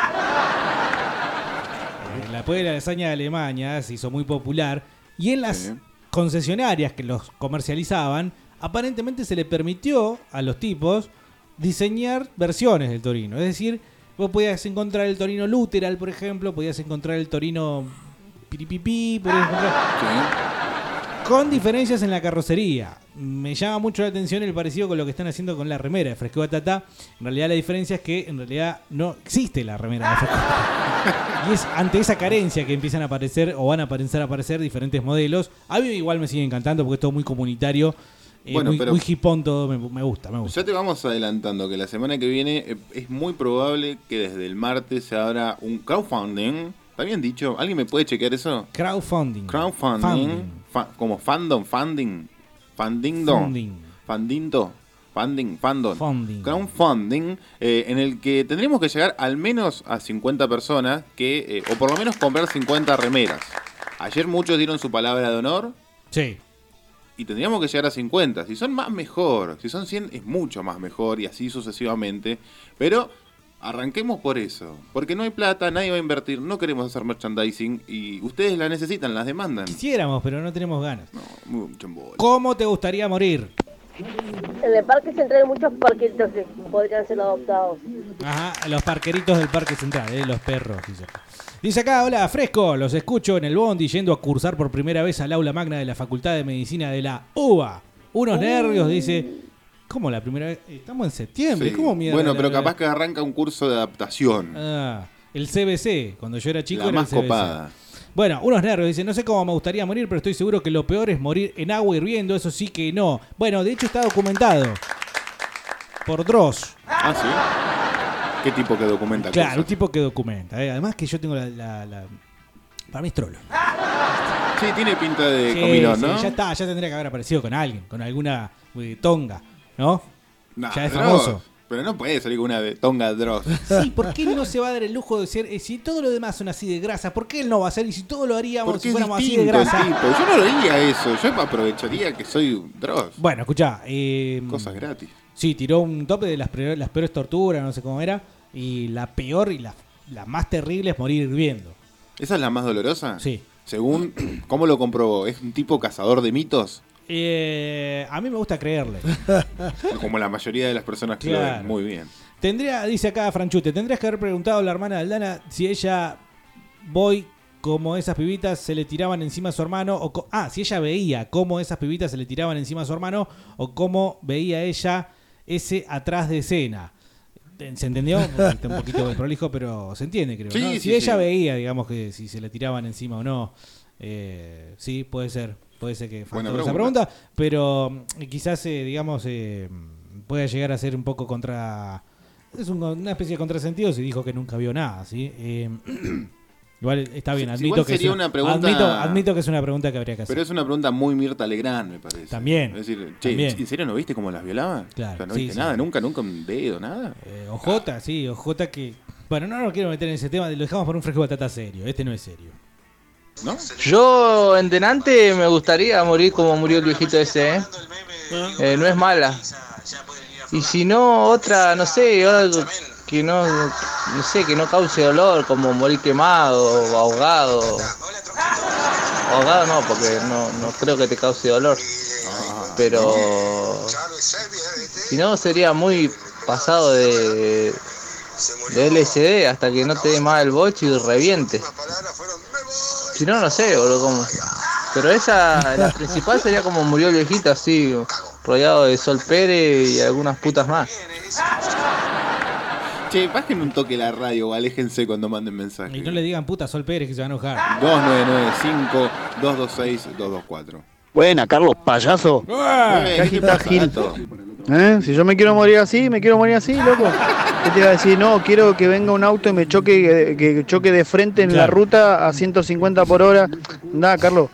Después de la hazaña de Alemania se hizo muy popular y en las concesionarias que los comercializaban, aparentemente se le permitió a los tipos diseñar versiones del Torino. Es decir, vos podías encontrar el Torino Luteral, por ejemplo, podías encontrar el Torino Piripipí, podías encontrar... Con diferencias en la carrocería. Me llama mucho la atención el parecido con lo que están haciendo con la remera de Fresco Batata. En realidad la diferencia es que en realidad no existe la remera de Fresco Batata. Y es ante esa carencia que empiezan a aparecer o van a empezar a aparecer diferentes modelos. A mí igual me sigue encantando porque es todo muy comunitario. Eh, Bueno, muy, pero- muy hipón todo, me, me gusta, me gusta. Ya te vamos adelantando que la semana que viene eh, es muy probable que desde el martes se abra un crowdfunding. ¿Está bien dicho? ¿Alguien me puede chequear eso? Crowdfunding. Crowdfunding. Funding. Fa- como fandom, funding. Fundindo. Funding. Fundindo. Funding, fandom. Funding. Crowdfunding, eh, en el que tendríamos que llegar al menos a 50 personas que, eh, o por lo menos comprar 50 remeras. Ayer muchos dieron su palabra de honor. Sí. Y tendríamos que llegar a 50. Si son más, mejor. Si son 100, es mucho más mejor y así sucesivamente. Pero arranquemos por eso. Porque no hay plata, nadie va a invertir, no queremos hacer merchandising y ustedes la necesitan, las demandan. Quisiéramos, pero no tenemos ganas. Mucho embole. ¿Cómo te gustaría morir? En el parque central hay muchos parquitos que podrían ser adoptados. Ajá, los parqueritos del Parque Central, eh, los perros. Dice. Dice acá, hola, fresco, los escucho en el bondi yendo a cursar por primera vez al aula magna de la Facultad de Medicina de la UBA. Unos nervios, dice. ¿Cómo la primera vez? Estamos en septiembre, Sí. ¿cómo mierda? Bueno, la- pero capaz que arranca un curso de adaptación. Ah, el CBC, cuando yo era chico La era el más CBC. copada. Bueno, unos nervios, dice, no sé cómo me gustaría morir, pero estoy seguro que lo peor es morir en agua hirviendo, eso sí que no. Bueno, de hecho está documentado. Por Dross. Ah, sí. ¿Qué tipo que documenta Claro, un tipo que documenta. ¿eh? Además que yo tengo la... la- la- Para mí es trolo. Sí, tiene pinta de Sí, comilón, sí, ¿no? Ya está, ya tendría que haber aparecido con alguien, con alguna eh, tonga, ¿no? Nah, ya es famoso. Pero no puede salir con una de Tonga Dross. Sí, ¿por qué no se va a dar el lujo de ser, eh, si todo lo demás son así de grasa, ¿por qué él no va a ser? Y si todo lo haríamos si fuéramos así de grasa. tipo. Yo no lo haría eso. Yo aprovecharía que soy Dross. Bueno, escuchá. eh, Cosas gratis. Sí, tiró un tope de las, peor- las peores torturas, no sé cómo era. Y la peor y la, la más terrible es morir hirviendo. ¿Esa es la más dolorosa? Sí. Según, ¿cómo lo comprobó? ¿Es un tipo cazador de mitos? Eh, a mí me gusta creerle. Como la mayoría de las personas que lo ven. Muy bien. Tendría, dice acá Franchute, tendrías que haber preguntado a la hermana de Aldana si ella voy como esas pibitas se le tiraban encima a su hermano o ah, si ella veía cómo esas pibitas se le tiraban encima a su hermano o cómo veía ella ese atrás de escena. ¿Se entendió? Está un poquito prolijo, pero se entiende, creo. Sí, ¿no? sí, si ella sí. veía, digamos, que si se le tiraban encima o no. eh, sí, puede ser. Puede ser que faltó esa pregunta. Pero mm, quizás, eh, digamos, eh, pueda llegar a ser un poco contra. Es un- una especie de contrasentido si dijo que nunca vio nada, ¿sí? Igual está bien, admito igual que es sería una, una pregunta- admito, admito que es una pregunta que habría que hacer. Pero es una pregunta muy Mirta Legrand, me parece. También, Es decir, che, también. ¿en serio no viste cómo las violaba? Claro, O sea, no sí, viste sí. nada, nunca, nunca un dedo, nada. Eh, OJ, sí, OJ que. Bueno, no nos quiero meter en ese tema, lo dejamos por un fresco batata serio. Este no es serio. ¿No? Yo en Denante me gustaría morir como murió el viejito ese, ¿eh? Eh, no es mala. Y si no, otra, no sé, algo que no, no sé, que no cause dolor, como morir quemado o ahogado. Ahogado no, porque no, no creo que te cause dolor. Pero si no, sería muy pasado de, de LSD hasta que no te dé más el boche y reviente. Si no, no sé, boludo, cómo. Pero esa, la principal sería como murió el viejito, así, rodeado de Sol Pérez y algunas putas más. Che, bajen un toque la radio o aléjense cuando manden mensajes. Y no le digan puta Sol Pérez que se va a enojar. 2995-226-224. Buena, Carlos, payaso. Eh, ¿Qué ¿qué te agita, pasa, Gil? ¿Eh? Si yo me quiero morir así, me quiero morir así, loco. ¿Qué te iba a decir? No, quiero que venga un auto y me choque, que choque de frente en la Claro. ruta a 150 por hora. Nada, Carlos.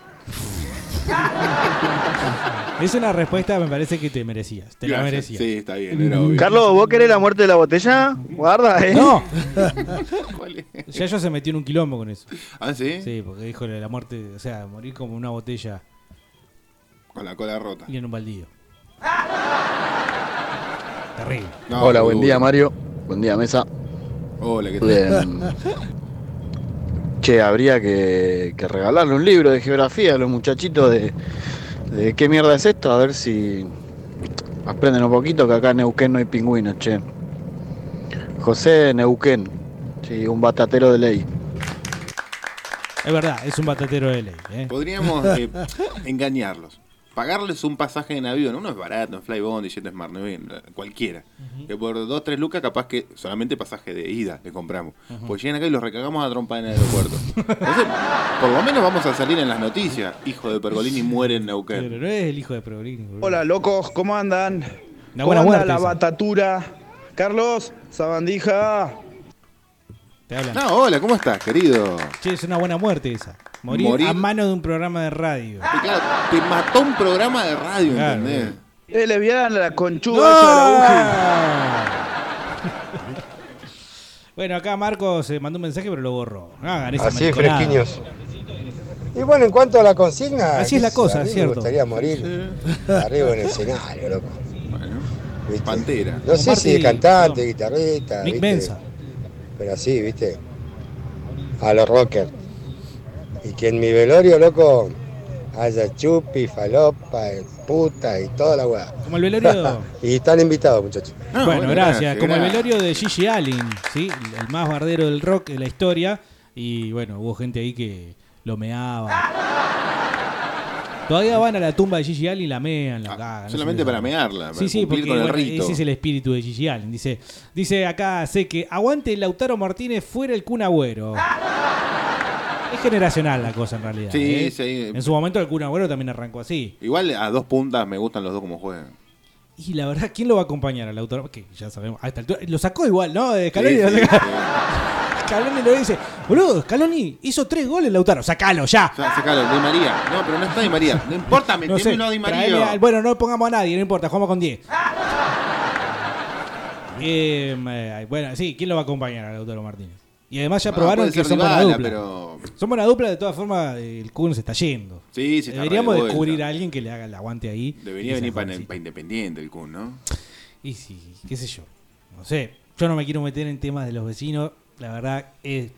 Es una respuesta, me parece que te merecías. Te la merecías. Sí, está bien, era obvio. Carlos, ¿vos querés la muerte de la botella? Guarda, ¿eh? No. ¿Cuál es? Ya yo se metió en un quilombo con eso. ¿Ah, sí? Sí, porque dijo la muerte, o sea, morir como una botella Con la cola rota. y en un baldío. Terrible. No, Hola, buen día, Mario. Buen día, Mesa. Hola, ¿qué tal? Bien. Che, habría que, que regalarle un libro de geografía a los muchachitos de, de qué mierda es esto, a ver si aprenden un poquito que acá en Neuquén no hay pingüinos, che. José Neuquén, sí, un batatero de ley. Es verdad, es un batatero de ley. ¿eh? Podríamos eh, engañarlos. Pagarles un pasaje en avión. Uno es barato, en Flybond y Jet Smart, no bien, cualquiera. Que por 2, 3 lucas, capaz que solamente pasaje de ida le compramos. Pues llegan acá y los recagamos a trompa en el aeropuerto. Entonces, por lo menos vamos a salir en las noticias. Hijo de Pergolini muere en Neuquén. Pero no es el hijo de Pergolini. Hola locos, ¿cómo andan? Una ¿Cómo buena anda muerte la esa. batatura? Carlos, Sabandija. Te hablan. No, hola, ¿cómo estás, querido? Che, es una buena muerte esa. Morir, Morir- a mano de un programa de radio. Y claro, te mató un programa de radio, Claro, ¿entendés? Es lesbiana la conchuda esa de la Bueno, acá Marcos eh, mandó un mensaje, pero lo borró. No hagan esa Así es, mariconada. fresquiños. Y bueno, en cuanto a la consigna. Así es la qué sé, cosa, a mí cierto. Me gustaría morir arriba en el escenario, loco. ¿Viste? Pantera. No sé si de cantante, guitarrista. Nick ¿viste? Mensa. Pero así, ¿viste? A los rockers. Y que en mi velorio, loco, haya chupi, falopa, puta y toda la weá. Como el velorio. y están invitados, muchachos. bueno, gracias. Como el velorio de Gigi Allen, ¿sí? el más bardero del rock de la historia. Y bueno, hubo gente ahí que lo meaba. Todavía van a la tumba de Gigi Allen y la mean, la cagan. no solamente sé para qué. mearla, para Sí, sí, cumplir porque con el bueno, rito. ese es el espíritu de Gigi Allen. Dice, dice acá, sé que aguante Lautaro Martínez fuera el Kun Agüero. Es generacional la cosa en realidad. Sí, ¿eh? sí. En su momento el Kun Agüero también arrancó así. Igual a dos puntas me gustan los dos como juegan. Y la verdad, ¿quién lo va a acompañar a Lautaro? Que ya sabemos. a esta altura- lo sacó igual, ¿no? De Scaloni, Sí, lo sí, saca- sí. Scaloni lo dice, boludo, Scaloni hizo tres goles Lautaro, sacalo ya. O sea, sacalo, Di María. No, pero no está Di María. No importa, No sé, a Di María. a- bueno, no pongamos a nadie, no importa, jugamos con 10. Eh, bueno, sí, ¿quién lo va a acompañar a Lautaro Martínez? Y además ya probaron que son buena dupla. pero- Son buena dupla, de todas formas, el Kun se está yendo. Sí, sí, está Deberíamos de descubrir a alguien que le haga el aguante ahí. Debería venir para, para Independiente el Kun, ¿no? Y sí, qué sé yo. No sé. Yo no me quiero meter en temas de los vecinos. La verdad es.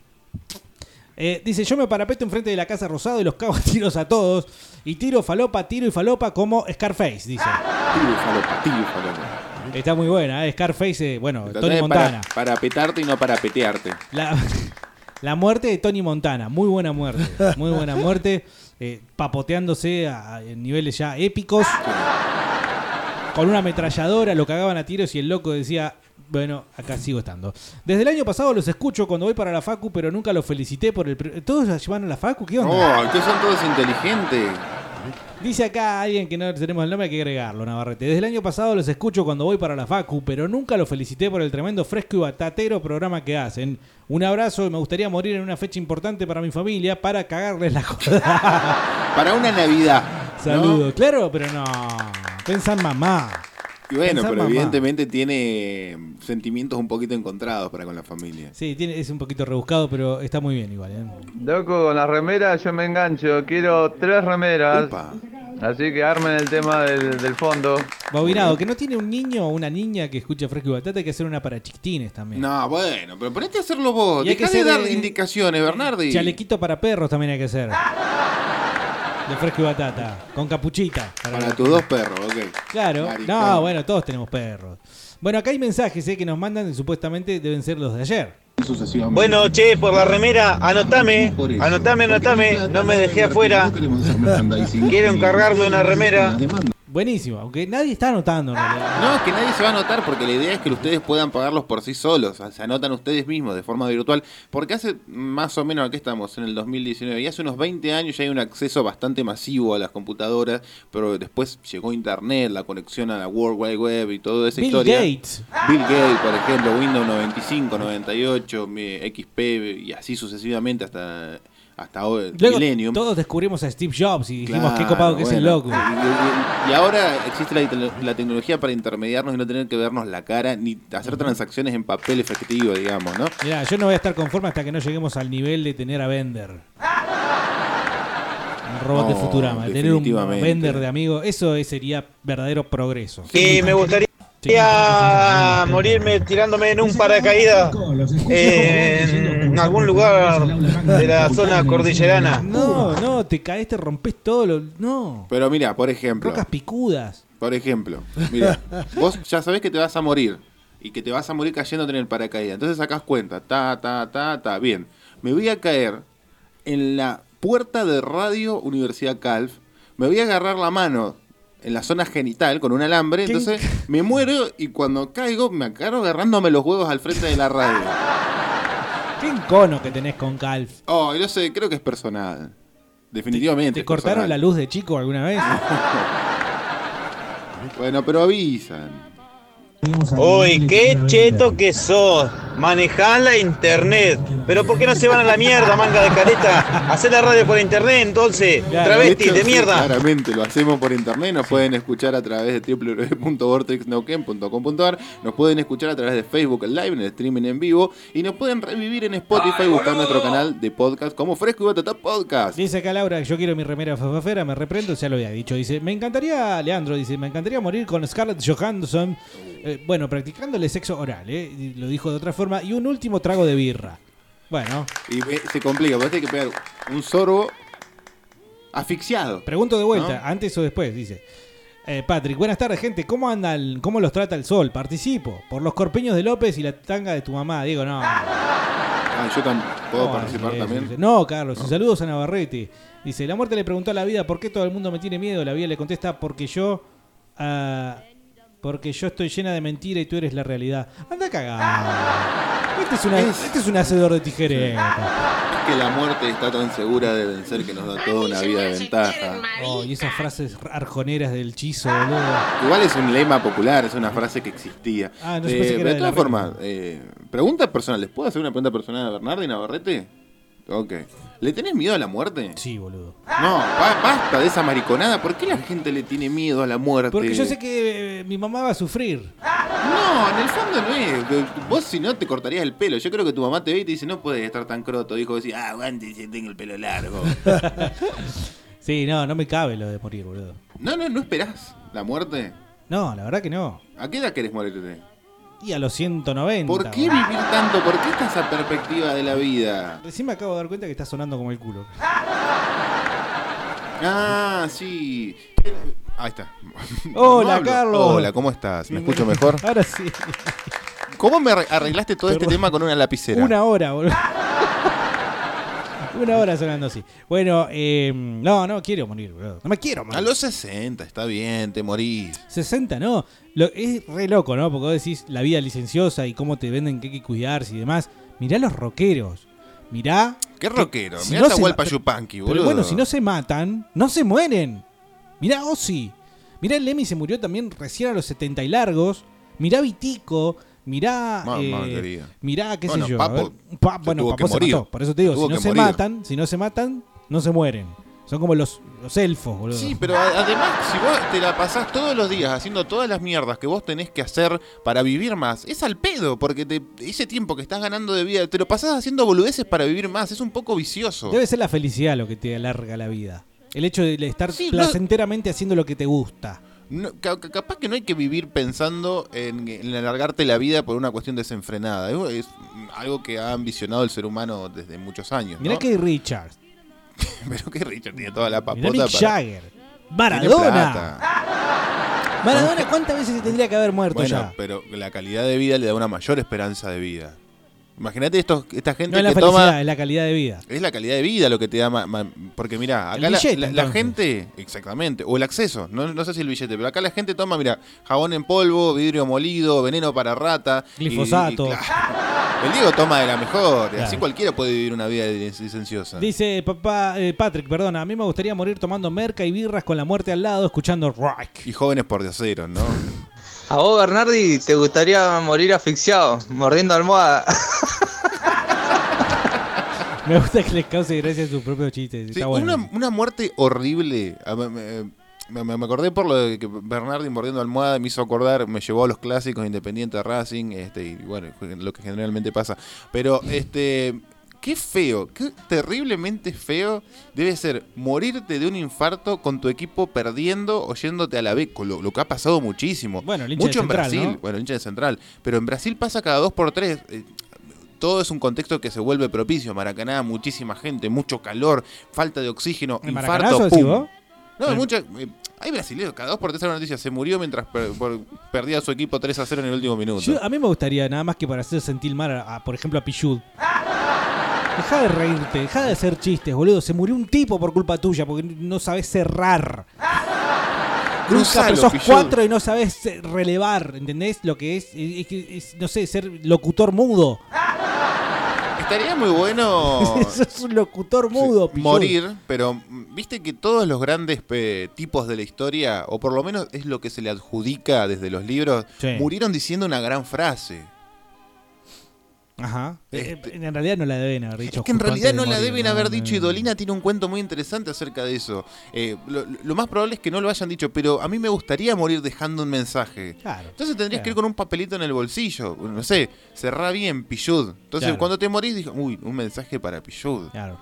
Eh, dice, yo me parapeto enfrente de la casa rosado y los cago a tiros a todos. Y tiro falopa, tiro y falopa como Scarface, dice. Tiro y falopa, tiro y falopa. Está muy buena, ¿eh? Scarface, eh, bueno, Tony Montana. Para, para petarte y no para petearte. La, la muerte de Tony Montana, muy buena muerte. Muy buena muerte. eh, papoteándose a, a niveles ya épicos. Con una ametralladora, lo cagaban a tiros y el loco decía, bueno, acá sigo estando. Desde el año pasado los escucho cuando voy para la Facu, pero nunca los felicité por el... ¿Todos la llevan a la Facu? ¿Qué onda? No, ustedes son todos inteligentes. Dice acá alguien que no tenemos el nombre, hay que agregarlo, Navarrete. Desde el año pasado los escucho cuando voy para la Facu, pero nunca los felicité por el tremendo fresco y batatero programa que hacen. Un abrazo y me gustaría morir en una fecha importante para mi familia para cagarles la joda. Para una Navidad. ¿no? Saludos. Claro, pero no. Pensá en mamá. Y bueno, pero mamá. evidentemente tiene sentimientos un poquito encontrados para con la familia. Sí, tiene, es un poquito rebuscado, pero está muy bien igual. ¿eh? Loco, con las remeras yo me engancho. Quiero tres remeras. Así que armen el tema del, del fondo. Bobinado, que no tiene un niño o una niña que escuche fresco y batata, hay que hacer una para chiquitines también. No, bueno, pero ponete a hacerlo vos. Y hay que Dejá de dar de- indicaciones, Bernardi. Chalequito para perros también hay que hacer. De fresco y batata. Con capuchita. Para tus dos perros, ok. Claro. Maricón. No, bueno, todos tenemos perros. Bueno, acá hay mensajes eh, que nos mandan y supuestamente deben ser los de ayer. Bueno, che, por la remera, anotame, anotame, anotame, no me dejé afuera. Quiero encargarme una remera. Buenísimo, aunque nadie está anotando en realidad. No, es que nadie se va a anotar porque la idea es que ustedes puedan pagarlos por sí solos. O sea, se anotan ustedes mismos de forma virtual. Porque hace más o menos, aquí estamos en el 2019, y hace unos 20 años ya hay un acceso bastante masivo a las computadoras. Pero después llegó Internet, la conexión a la World Wide Web y toda esa Bill historia. Gates. Bill Gates, por ejemplo, Windows 95, 98, mi- XP y así sucesivamente hasta, hasta hoy, Luego Millennium. todos descubrimos a Steve Jobs y dijimos qué copado que es el bueno. loco. Y, y- y ahora existe la, te- la tecnología para intermediarnos y no tener que vernos la cara ni hacer transacciones en papel efectivo, digamos, ¿no? Mirá, yo no voy a estar conforme hasta que no lleguemos al nivel de tener a Bender. Un robot de Futurama. De tener un. Bender de amigo. Eso es- sería verdadero progreso. Y me gustaría morirme tirándome en un paracaídas en algún lugar de la zona cordillerana. No, no, te caes, te rompes todo. Lo... No. Pero mira, por ejemplo, Rocas picudas. por ejemplo, mira, vos ya sabés que te vas a morir y que te vas a morir cayéndote en el paracaídas. Entonces sacás cuenta, ta, ta, ta, ta, bien. Me voy a caer en la puerta de Radio Universidad Calf, me voy a agarrar la mano en la zona genital con un alambre, entonces me muero y cuando caigo me agarro agarrándome los huevos al frente de la radio. Qué encono que tenés con Calf. Oh, yo sé, creo que es personal. Definitivamente. ¿Te cortaron personal. la luz de chico alguna vez? Bueno, pero avisan. Uy, qué cheto que sos. Manejás la internet. Pero ¿por qué no se van a la mierda, manga de careta? Hacer la radio por internet, entonces. Travestis hecho, de sí, mierda. claramente lo hacemos por internet. Nos pueden escuchar a través de www.vortexnauquén.com.ar. Nos pueden escuchar a través de Facebook Live, en el streaming en vivo. Y nos pueden revivir en Spotify, buscar nuestro canal de podcast como Fresco y Batata Podcast. Dice acá Laura, yo quiero mi remera fafafera, me reprendo, ya lo había dicho. Dice, me encantaría, Leandro, dice, me encantaría morir con Scarlett Johansson. eh, bueno, practicándole sexo oral, ¿eh? Lo dijo de otra forma. Y un último trago de birra. Bueno. Y se complica, porque hay que pegar un sorbo asfixiado. Pregunto de vuelta, ¿No? antes o después, dice. Eh, Patrick, buenas tardes, gente. ¿Cómo andan? ¿Cómo los trata el sol? Participo. Por los corpeños de López y la tanga de tu mamá. Digo, no. Ah, yo puedo No, participar también. No, Carlos, y saludos a Navarrete. Dice, la muerte le preguntó a la vida por qué todo el mundo me tiene miedo. La vida le contesta porque yo... ah, porque yo estoy llena de mentira y tú eres la realidad. Anda a cagar. Este es, una- este es un hacedor de tijereta. Es que la muerte está tan segura de vencer que nos da toda una vida de ventaja. Oh, y esas frases arjoneras del chizo, boludo. Igual es un lema popular, es una frase que existía. Ah, no, Eh, que era de todas formas, eh, preguntas personales. ¿Puedo hacer una pregunta personal a Bernardo y Navarrete? Ok. ¿Le tenés miedo a la muerte? Sí, boludo. No, ba- basta de esa mariconada. ¿Por qué la gente le tiene miedo a la muerte? Porque yo sé que eh, mi mamá va a sufrir. No, en el fondo no es. Vos si no te cortarías el pelo. Yo creo que tu mamá te ve y te dice, no puedes estar tan croto. Dijo, decir, ah, aguante si tengo el pelo largo. Sí, no, no me cabe lo de morir, boludo. no, no, no esperás la muerte. No, la verdad que no. ¿A qué edad querés morirte? Y a los 190. ¿Por qué vivir tanto? ¿Por qué está esa perspectiva de la vida? Recién me acabo de dar cuenta que está sonando como el culo. Ah, sí. Ahí está. Hola. Carlos. Hola, ¿cómo estás? ¿Me escucho mejor? Ahora sí. ¿Cómo me arre- arreglaste todo este tema con una lapicera? Una hora, boludo. Una hora sonando así. Bueno, eh, no, no quiero morir, boludo. No me quiero morir. A los 60, está bien, te morís. 60, no. Lo, es re loco, ¿no? Porque vos decís la vida licenciosa y cómo te venden que hay que cuidarse y demás. Mirá los rockeros. Mirá. ¿Qué que rockero? si Mirá no Hualpa ma- Yupanqui, Pero boludo. bueno, si no se matan, no se mueren. Mirá Ozzy. Mirá el Lemmy se murió también recién a los 70 y largos. Mirá Vitico. Mirá. Mamá eh, mirá, qué Bueno, sé yo. Papo a ver. Pa- se bueno, Papo se morir. mató. Por eso te digo, si no se morir. matan, si no se matan, no se mueren. Son como los, los elfos, boludo. Sí, pero además, si vos te la pasás todos los días haciendo todas las mierdas que vos tenés que hacer para vivir más, es al pedo, porque te- ese tiempo que estás ganando de vida, te lo pasás haciendo boludeces para vivir más, es un poco vicioso. Debe ser la felicidad lo que te alarga la vida. El hecho de estar Sí, no- placenteramente haciendo lo que te gusta. No, capaz que no hay que vivir pensando en, en alargarte la vida por una cuestión desenfrenada. Es, es algo que ha ambicionado el ser humano desde muchos años. Mirá ¿no? que Richard. Pero que Richard tiene toda la papota Mirá Mick para- Jagger. Maradona. Maradona, ¿cuántas veces se tendría que haber muerto Bueno, ya? pero la calidad de vida le da una mayor esperanza de vida. Imagínate estos, esta gente No es la que toma. es la calidad de vida. Es la calidad de vida lo que te da. ma- ma- porque mira, acá la, billete, la- la entonces. gente. Exactamente. O el acceso. No, no sé si el billete, pero acá la gente toma, mira, jabón en polvo, vidrio molido, veneno para rata. Glifosato. y claro, el Diego toma de la mejor. Así cualquiera puede vivir una vida lic- licenciosa. Dice papá, eh, Patrick, perdona, a mí me gustaría morir tomando merca y birras con la muerte al lado, escuchando rock. Y jóvenes por diaceros, ¿no? A vos, Bernardi, te gustaría morir asfixiado, mordiendo almohada. Me gusta que les cause gracia sus propios chistes. Sí, Está bueno. una, una muerte horrible. Me, me- me- me acordé por lo de que Bernardi mordiendo almohada me hizo acordar, me llevó a los clásicos Independiente Racing, este, y bueno, lo que generalmente pasa. Pero este. Qué feo, qué terriblemente feo debe ser morirte de un infarto con tu equipo perdiendo o yéndote a la B, lo, lo que ha pasado muchísimo. Bueno, el hincha Mucho de en Central, Brasil, ¿no? bueno, el hincha de Central, pero en Brasil pasa cada dos por tres. eh, todo es un contexto que se vuelve propicio. Maracaná, muchísima gente, mucho calor, falta de oxígeno, ¿En infarto, pum. vos? No, En- mucha, eh, hay brasileños, cada dos por tres hay una noticia, se murió mientras per- por- perdía su equipo 3 a 0 en el último minuto. Yo- a mí me gustaría, nada más que para hacer sentir mal, a, a, por ejemplo, a Pichud. Deja de reírte, deja de hacer chistes, boludo. Se murió un tipo por culpa tuya, porque no sabes cerrar. Cruzalo, sos cuatro y no sabes eh, relevar, ¿entendés? Lo que es, es, que es, no sé, ser locutor mudo. Estaría muy bueno Sos un locutor mudo, morir, pero viste que todos los grandes pe- tipos de la historia, o por lo menos es lo que se le adjudica desde los libros, Sí. murieron diciendo una gran frase. Ajá. Eh, En realidad no la deben haber dicho. Es que en realidad no de la morir, deben no, haber no, dicho y no. Dolina tiene un cuento muy interesante acerca de eso. Eh, lo, lo más probable es que no lo hayan dicho, pero a mí me gustaría morir dejando un mensaje. Claro. Entonces tendrías Claro. que ir con un papelito en el bolsillo. No sé, cerrá bien, Pillud. Entonces Claro. cuando te morís, dijo, uy, un mensaje para Pillud. Claro.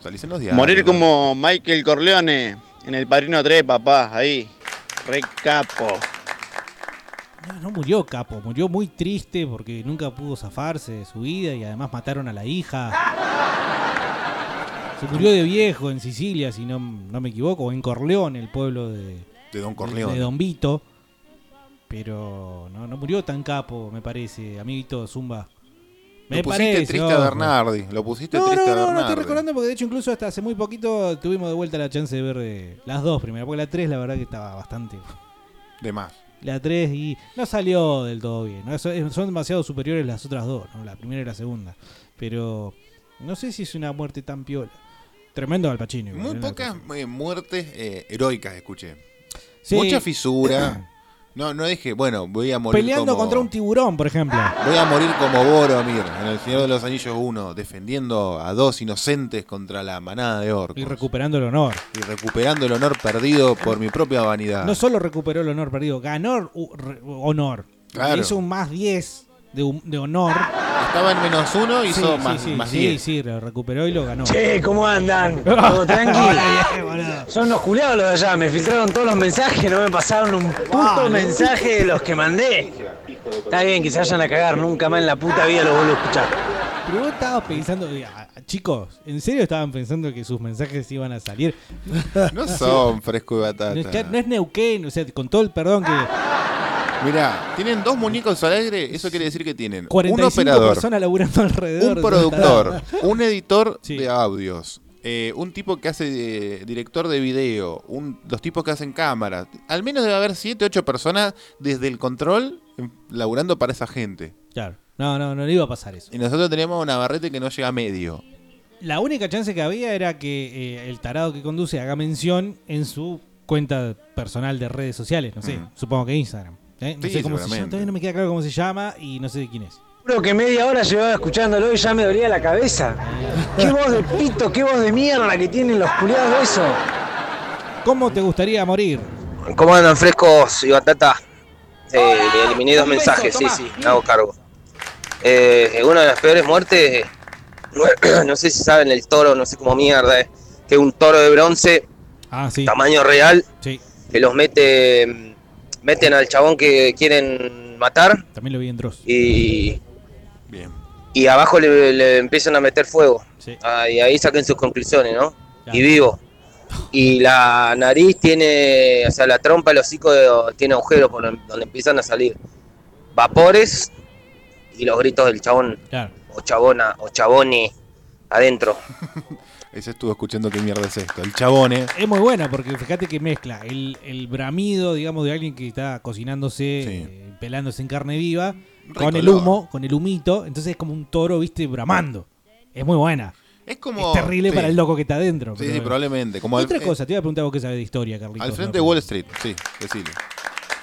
Salís en los diarios. Morir como Michael Corleone en el Padrino 3, papá, ahí. Re capo. No, no murió Capo, murió muy triste porque nunca pudo zafarse de su vida y además mataron a la hija. Se murió de viejo en Sicilia, si no, no me equivoco, o en Corleone, el pueblo de, De Don de, Corleone. de Don Vito. Pero no, no murió tan capo, me parece, amiguito Zumba. Me Lo pusiste parece, triste a. Bernardi. Lo pusiste No, triste no, a no, no Bernardi. estoy recordando porque de hecho incluso hasta hace muy poquito tuvimos de vuelta la chance de ver eh, las dos primeras, porque la 3 la verdad que estaba bastante... De más. La 3 y no salió del todo bien. ¿no? Son demasiado superiores las otras dos, ¿no? la primera y la segunda. Pero no sé si es una muerte tan piola. Tremendo Al Pacino. Muy ¿eh? pocas eh, muertes eh, heroicas escuché. Sí. Mucha fisura. No, no dije, bueno, voy a morir Peleando como... contra un tiburón, por ejemplo. Voy a morir como Boromir en El Señor de los Anillos 1, defendiendo a dos inocentes contra la manada de orcos. Y recuperando el honor. Y recuperando el honor perdido por mi propia vanidad. No solo recuperó el honor perdido, ganó u- re- honor. Claro. Hizo un más 10 de, honor. Estaba en menos uno, Sí, hizo sí, más, sí, más sí, 10. sí, lo recuperó y lo ganó. Che, ¿cómo andan? ¿Todo tranqui? Son los culiados los de allá, me filtraron todos los mensajes, no me pasaron un puto mensaje de los que mandé. Está bien que se vayan a cagar, nunca más en la puta vida los vuelvo a escuchar. Pero vos estabas pensando, eh, chicos, ¿en serio estaban pensando que sus mensajes iban a salir? No son fresco y batata. No es, no es Neuquén, o sea, con todo el perdón que Mirá, tienen dos muñecos al aire, eso quiere decir que tienen un 45 operador, personas laburando alrededor. un productor, un editor de audios, eh, un tipo que hace eh, director de video, un, los tipos que hacen cámaras. Al menos debe haber 7, 8 personas desde el control em, laburando para esa gente. Claro. No, no, no le iba a pasar eso. Y nosotros tenemos una barrete que no llega a medio. La única chance que había era que eh, el tarado que conduce haga mención en su cuenta personal de redes sociales, no sé, Mm. supongo que Instagram. ¿Eh? No Sí, sé cómo se llama, todavía no me queda claro cómo se llama y no sé de quién es. Creo que media hora llevaba escuchándolo y ya me dolía la cabeza. Qué voz de pito, qué voz de mierda que tienen los culiados de eso. ¿Cómo te gustaría morir? ¿Cómo andan frescos y batata? Eh, le eliminé dos mensajes, sí, sí, me hago cargo. Eh, una de las peores muertes, no, no sé si saben el toro, no sé cómo mierda, es, que es un toro de bronce, Ah, sí. tamaño real, Sí. que los mete, meten al chabón que quieren matar También lo vi en Dross. y, Bien. y abajo le, le empiezan a meter fuego. Sí. Ah, y ahí saquen sus conclusiones, ¿no? Y vivo. Y la nariz tiene, o sea, la trompa, el hocico de- tiene agujeros por donde empiezan a salir vapores y los gritos del chabón Claro. o chabona o chabone adentro. Ese estuvo escuchando qué mierda es esto. El chabón, eh. Es muy buena porque fíjate que mezcla el, el bramido, digamos, de alguien que está cocinándose, eh, pelándose en carne viva, con el humo, con el humito. Entonces es como un toro, viste, bramando. Es muy buena. Es como. Es terrible sí. para el loco que está adentro. Sí, pero sí, probablemente. Como al- otra eh, cosa, te iba a preguntar vos qué sabes de historia, Carlitos. Al frente ¿no? de Wall Street, sí, decile.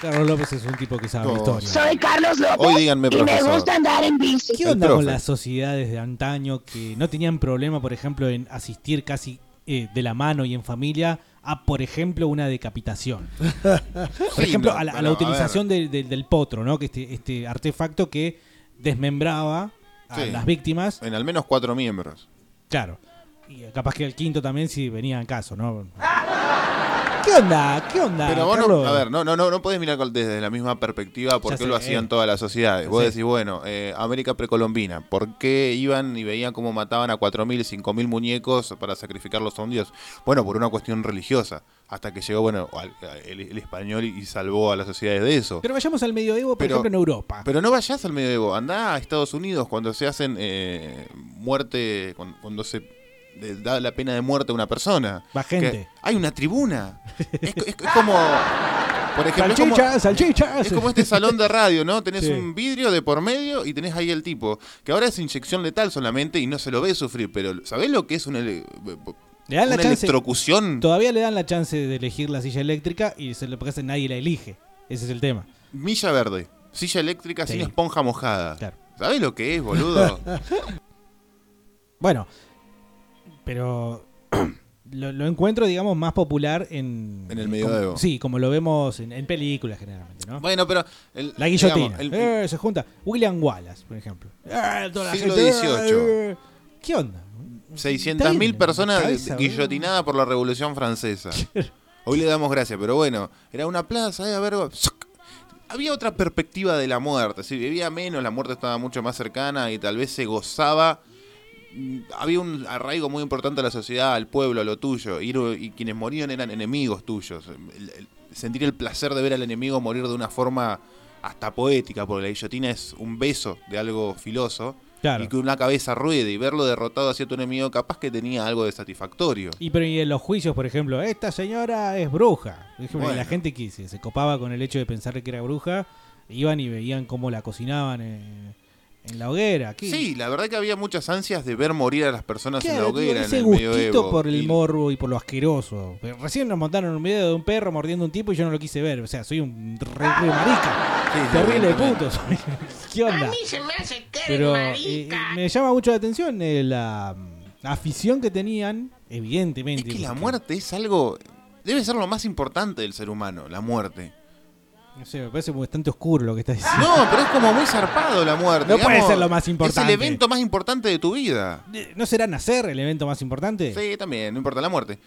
Carlos López es un tipo que sabe historia. Soy Carlos López Hoy díganme, y me profesor. gusta andar en bici. ¿Qué El onda con profe. las sociedades de antaño que no tenían problema, por ejemplo, en asistir casi eh, de la mano y en familia a, por ejemplo, una decapitación? por Sí, ejemplo, no, a la, a utilización del- del- del potro, ¿no? Que este, este artefacto que desmembraba a Sí. las víctimas. En al menos cuatro miembros. Claro. Y capaz que el quinto también si venía en caso, ¿no? ¿Qué onda? ¿Qué onda? Pero vos no, a ver, no, no, no, no podés mirar desde la misma perspectiva por qué lo hacían eh. todas las sociedades. Vos decís, bueno, eh, América precolombina, ¿por qué iban y veían cómo mataban a 4.000, 5.000 muñecos para sacrificarlos a un dios? Bueno, por una cuestión religiosa. Hasta que llegó, bueno, al- el, el español y salvó a las sociedades de eso. Pero vayamos al medioevo, por Pero- ejemplo, en Europa. Pero no vayas al medioevo, andá a Estados Unidos cuando se hacen eh, muerte, cuando, cuando se da la pena de muerte a una persona. Va gente. Hay una tribuna. es, es- es como, por ejemplo, es como- Salchichas, salchichas. es como este salón de radio, ¿no? Tenés Sí. un vidrio de por medio y tenés ahí el tipo, que ahora es inyección letal solamente y no se lo ve sufrir, pero ¿sabés lo que es Le dan la una chance- electrocución? Todavía le dan la chance de elegir la silla eléctrica y se lo que nadie la elige. Ese es el tema. Milla verde, silla eléctrica sin Sí. esponja mojada. Claro. ¿Sabes lo que es, boludo? Bueno, pero lo, lo encuentro, digamos, más popular en... En el medioevo. como- sí, como lo vemos en, en películas generalmente, ¿no? Bueno, pero... el- La guillotina. digamos, el- Eh, se junta William Wallace, por ejemplo. Eh, toda la Siglo gente, XVIII. eh, ¿Qué onda? 600.000 personas cabeza, guillotinadas por la Revolución Francesa. Hoy le damos gracias, pero bueno, era una plaza, eh, a ver, había otra perspectiva de la muerte, si vivía menos, la muerte estaba mucho más cercana y tal vez se gozaba. Había un arraigo muy importante a la sociedad, al pueblo, a lo tuyo, y, y quienes morían eran enemigos tuyos. El- el- sentir el placer de ver al enemigo morir de una forma hasta poética, porque la guillotina es un beso de algo filoso. Claro. Y que una cabeza ruede y verlo derrotado hacia tu enemigo, capaz que tenía algo de satisfactorio. Y pero y en los juicios, por ejemplo, esta señora es bruja. Bueno. La gente que se, se copaba con el hecho de pensar que era bruja, iban y veían cómo la cocinaban en, en la hoguera. Aquí. Sí, la verdad que había muchas ansias de ver morir a las personas en la hoguera en ese el gustito medioevo. por el Y- morbo y por lo asqueroso. Recién nos montaron un video de un perro mordiendo a un tipo y yo no lo quise ver. O sea, soy un re, re marica. Sí, Terrible de evidentemente. puto. soy. ¿Qué onda? Pero eh, eh, me llama mucho la atención eh, la mm, afición que tenían, evidentemente. Es que la muerte es algo... Debe ser lo más importante del ser humano, la muerte. No sé, me parece bastante oscuro lo que estás diciendo. No, pero es como muy zarpado la muerte. No puede ser lo más Es importante. el evento más importante de tu vida. ¿No será nacer el evento más importante? Sí, también, no importa la muerte.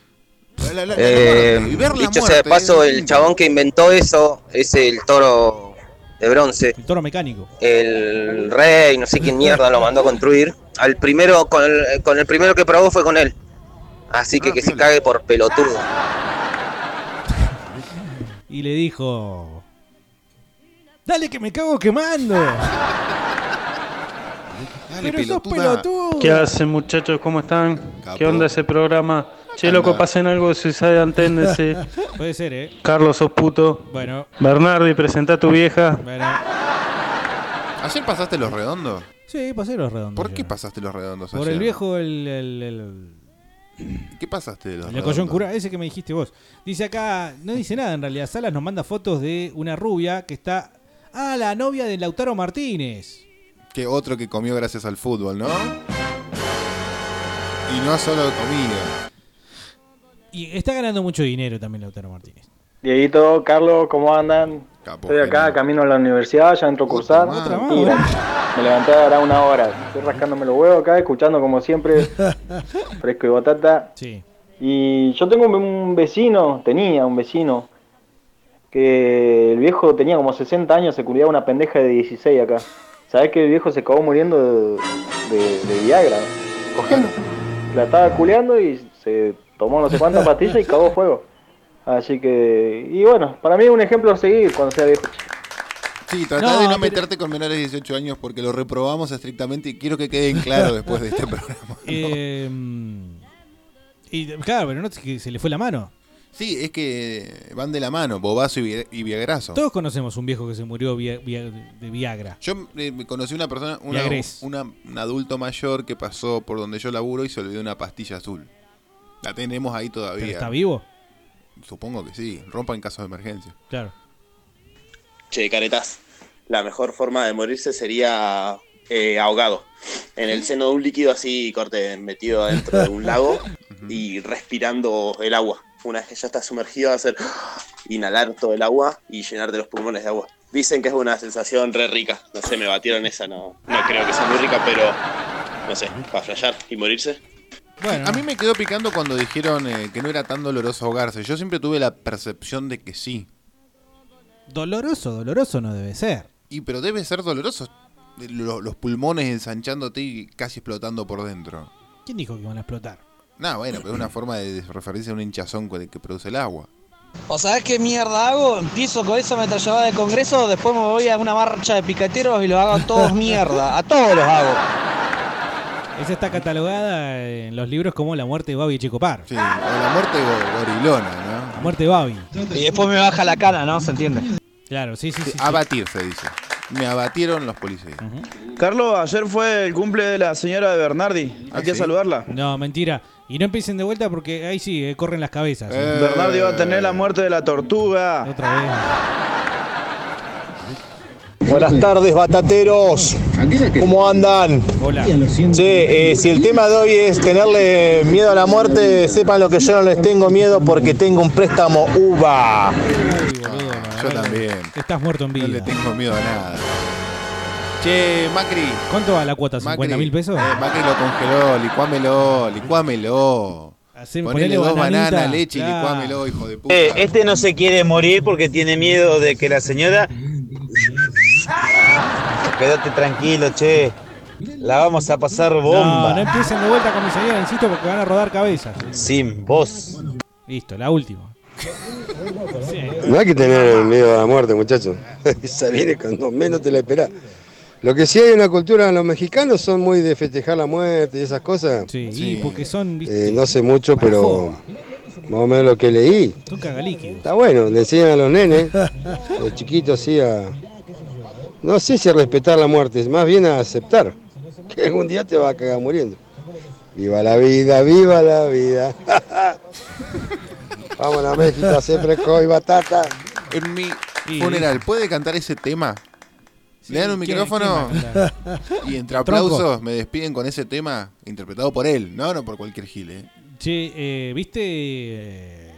La- la- la- la Eh, muerte. Dicho sea de paso, es el chabón que inventó eso es el toro de bronce. El toro mecánico. El rey, no sé quién mierda lo mandó a construir. Al primero, con el, con el primero que probó fue con él. Así que que se cague por pelotudo. Y le dijo... Dale que me cago quemando. Pero sos pelotudo. ¿Qué hacen muchachos? ¿Cómo están? Capo. ¿Qué onda ese programa? Che, loco, pasen algo de Suicide Anténdese. Puede ser, ¿eh? Carlos, sos puto. Bueno. Bernardi, presenta a tu vieja. Bueno. ¿Ayer pasaste los redondos? Sí, pasé los redondos. ¿Por yo. qué pasaste los redondos Por ayer? el viejo, el... el, el- ¿Qué pasaste de los La redondos? coyuncura, ese que me dijiste vos. Dice acá, no dice nada en realidad. Salas nos manda fotos de una rubia que está. Ah, la novia de Lautaro Martínez. Que otro que comió gracias al fútbol, ¿no? Y no solo comida. Y está ganando mucho dinero también Lautaro Martínez. Dieguito, Carlos, ¿cómo andan? Estoy acá, camino a la universidad, ya entro a cursar. Otra Mentira. Me levanté ahora una hora. Estoy rascándome los huevos acá, escuchando como siempre, fresco y batata. Sí. Y yo tengo un vecino, tenía un vecino, que el viejo tenía como 60 años, se cuidaba una pendeja de 16 acá. ¿Sabés que el viejo se acabó muriendo de, de- de Viagra? Cogiendo. La estaba culeando y se tomó no sé cuántas pastillas y cagó fuego. Así que, y bueno, para mí es un ejemplo a seguir cuando sea viejo. Sí, tratá No, de no pero- meterte con menores de 18 años porque lo reprobamos estrictamente y quiero que queden claro después de este programa. Eh, y claro, pero no es que se le fue la mano. Sí, es que van de la mano, bobazo y, vi- y viagrazo. Todos conocemos un viejo que se murió via- via- de Viagra. Yo eh, conocí una persona, una- una- un adulto mayor que pasó por donde yo laburo y se olvidó una pastilla azul. La tenemos ahí todavía. ¿Pero está vivo? Supongo que sí, rompa en caso de emergencia. Claro. Che, caretas. La mejor forma de morirse sería eh, ahogado. En el seno de un líquido así, corte, metido dentro de un lago y respirando el agua. Una vez que ya estás sumergido, hacer inhalar todo el agua y llenarte los pulmones de agua. Dicen que es una sensación re rica. No sé, me batieron esa, no, no creo que sea muy rica, pero no sé, para flashear y morirse. A mí me quedó picando cuando dijeron eh, que no era tan doloroso ahogarse. Yo siempre tuve la percepción de que sí. Doloroso, doloroso no debe ser. Y pero debe ser doloroso. eh, lo- los pulmones ensanchándote y casi explotando por dentro. ¿Quién dijo que iban a explotar? No, bueno, pero es una forma de referirse a un hinchazón que que produce el agua. ¿O sabés qué mierda hago? Empiezo con esa metralleta de congreso, después me voy a una marcha de picateros y los hago a todos mierda. A todos los hago. Esa está catalogada en los libros como la muerte de Babi Checopar. Sí, o la muerte go- gorilona, La muerte de Babi. Y después me baja la cana, ¿no? ¿Se entiende? Claro, sí, sí, sí. sí. Abatir se dice. Me abatieron los policías. Carlos, ayer fue el cumple de la señora de Bernardi. Hay que sí? saludarla. No, mentira. Y no empiecen de vuelta porque ahí sí, eh, corren las cabezas. ¿eh? Bernardi va a tener la muerte de la tortuga. Otra vez. Buenas tardes, batateros. ¿Cómo andan? Hola. Che, eh, si el tema de hoy es tenerle miedo a la muerte, sepan lo que yo no les tengo miedo porque tengo un préstamo UVA. Yo también. Estás muerto en vida. No le tengo miedo a nada. Che, Macri. ¿Cuánto va la cuota? ¿50 mil pesos? Eh, Macri lo congeló, licuámelo, licuámelo. Hacemos- Ponele ponele dos bananita, bananas, leche y licuámelo, hijo de puta. Eh, este no se quiere morir porque tiene miedo de que la señora. Quédate tranquilo, che. La vamos a pasar No, bomba. no empiecen de vuelta con mi señora, insisto, porque van a rodar cabezas. Sin vos. Listo, la última. No hay que tener miedo a la muerte, muchachos. Esa viene cuando menos te la esperás. Lo que sí hay en la cultura de los mexicanos son muy de festejar la muerte y esas cosas. Sí, y porque son, viste, Eh, no sé mucho, pero más o menos lo que leí. son cagalíquidos. Está bueno, le enseñan a los nenes, de chiquitos así a... No sé si a respetar la muerte, es más bien a aceptar que algún día te va a cagar muriendo. Viva la vida, viva la vida. Vamos a México, hacer fresco y batata. En mi funeral, ¿puede cantar ese tema? Le dan un ¿quién- micrófono y entre Tronco. aplausos me despiden con ese tema interpretado por él, no, no por cualquier gile. Che, eh, ¿viste? eh,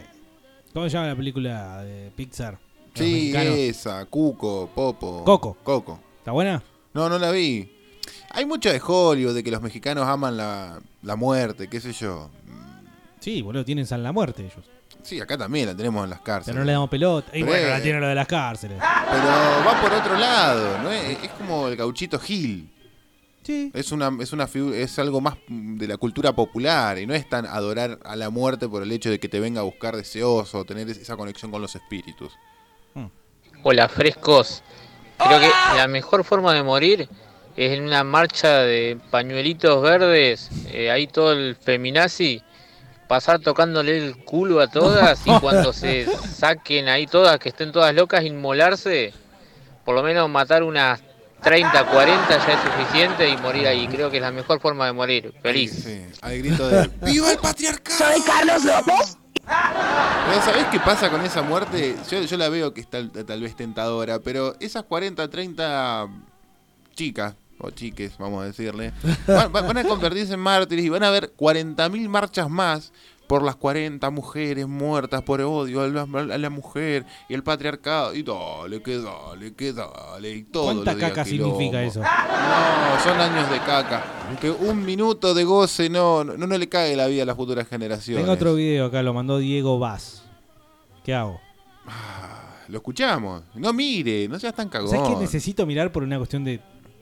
¿Cómo se llama la película de Pixar? Los Sí, mexicanos. esa, Cuco, Popo. Coco. Coco. ¿Está buena? No, no la vi. Hay mucho de Hollywood, de que los mexicanos aman la, la muerte, qué sé yo. Sí, boludo, tienen San la muerte ellos. Sí, acá también la tenemos en las cárceles. Pero no le damos pelota. Y Pero, bueno, la tienen lo de las cárceles. Pero va por otro lado, ¿no? Es, es como el gauchito Gil. Sí. Es una, es una es algo más de la cultura popular y no es tan adorar a la muerte por el hecho de que te venga a buscar deseoso, tener esa conexión con los espíritus. Hola, frescos. Creo que la mejor forma de morir es en una marcha de pañuelitos verdes, eh, ahí todo el feminazi, pasar tocándole el culo a todas y cuando se saquen ahí todas, que estén todas locas, inmolarse, por lo menos matar unas 30, 40 ya es suficiente y morir ahí. Creo que es la mejor forma de morir. Feliz. Al grito de ¡Viva el patriarcado! Soy Carlos López. Pero ¿sabés qué pasa con esa muerte? Yo, yo la veo que está tal vez tentadora, pero esas 40, 30 chicas, o chiques, vamos a decirle, van, a convertirse en mártires y van a haber 40.000 marchas más por las 40 mujeres muertas por odio a la, a la mujer y el patriarcado. Y dale, que dale, que dale. Y todo ¿Cuánta lo caca significa eso? No, son años de caca. Que un minuto de goce no, no, no le cae la vida a las futuras generaciones. Tengo otro video acá, lo mandó Diego Vaz. ¿Qué hago? Lo escuchamos. No mire, no seas tan cagón. ¿Sabes qué necesito mirar por una cuestión de.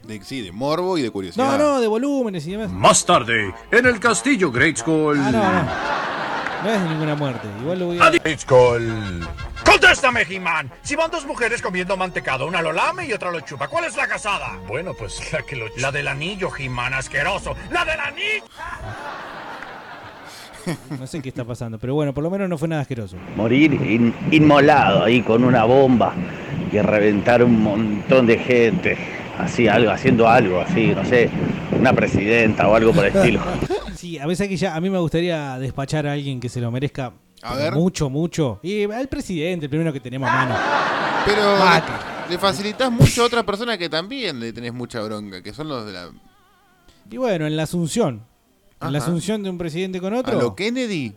De, sí, de morbo y de curiosidad. No, no, de volúmenes y demás. Más tarde, en el castillo Great School. Ah, no, no. No es de ninguna muerte. Igual lo voy a. Great School. Contéstame, He-Man. Si van dos mujeres comiendo mantecado, una lo lame y otra lo chupa, ¿cuál es la casada? Bueno, pues la que lo La del anillo, He-Man, asqueroso. ¡La del anillo! No sé qué está pasando, pero bueno, por lo menos no fue nada asqueroso. Morir in- inmolado ahí con una bomba y reventar un montón de gente. Así, algo, haciendo algo, así, no sé, una presidenta o algo por el estilo. Sí, a veces que ya a mí me gustaría despachar a alguien que se lo merezca A ver. mucho, mucho. Y al presidente, el primero que tenemos a mano. Pero le, le facilitas mucho a otra persona que también le tenés mucha bronca, que son los de la. Y bueno, en la asunción. En la asunción de un presidente con otro. ¿A lo Kennedy?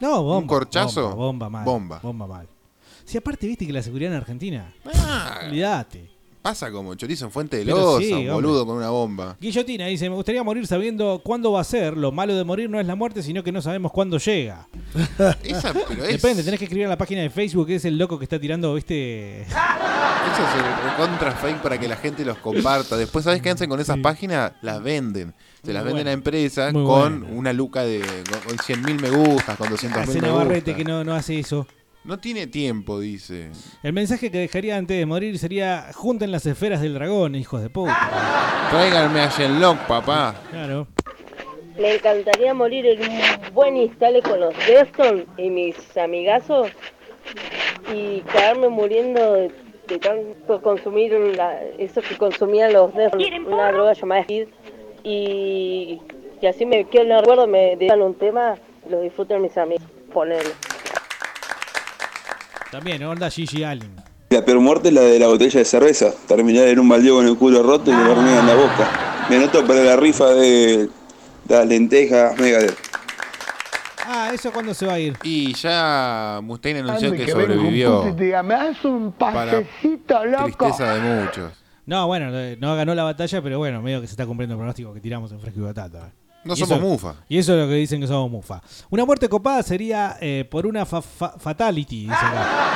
No, bomba. ¿Un corchazo? Bomba, bomba mal. Bomba. Bomba mal. Si aparte viste que la seguridad en Argentina. Ah, Olvídate. Pasa como chorizo en Fuente de Loza, sí, un hombre. boludo con una bomba. Guillotina dice, me gustaría morir sabiendo cuándo va a ser. Lo malo de morir no es la muerte, sino que no sabemos cuándo llega. Esa, pero es. Depende, tenés que escribir en la página de Facebook que es el loco que está tirando, viste... Eso es el recontra fake para que la gente los comparta. Después, ¿sabes qué hacen con esas páginas? Las venden. Se las Muy venden bueno. a empresas Muy con bueno. una luca de con 100.000 me gustas, con 200.000 Hace me Navarrete gustas. que no, no hace eso. No tiene tiempo, dice. El mensaje que dejaría antes de morir sería, junten las esferas del dragón, hijos de puta. Tráiganme a Shenlock, papá. Claro. Me encantaría morir en un buen instale con los Deftones y mis amigazos y quedarme muriendo de, de tanto consumir la- eso que consumían los Deftones, una droga llamada speed y, y así me quedo en el recuerdo, me dedican un tema, lo disfrutan mis amigos, ponerlo. También, onda Gigi Allen. La peor muerte es la de la botella de cerveza. Terminar en un baldío con el culo roto y la hormiga en la boca. Me anoto para la rifa de, de las lentejas Megadeth. Ah, ¿eso cuándo se va a ir? Y ya Mustaine anunció que sobrevivió. me das un pasecito, loco. Tristeza de muchos. No, bueno, eh, no ganó la batalla, pero bueno, medio que se está cumpliendo el pronóstico que tiramos en Fresco y Batata. No Y somos eso- mufa. Y eso es lo que dicen que somos mufa. Una muerte copada sería eh, por una fa- fa- fatality, dice acá.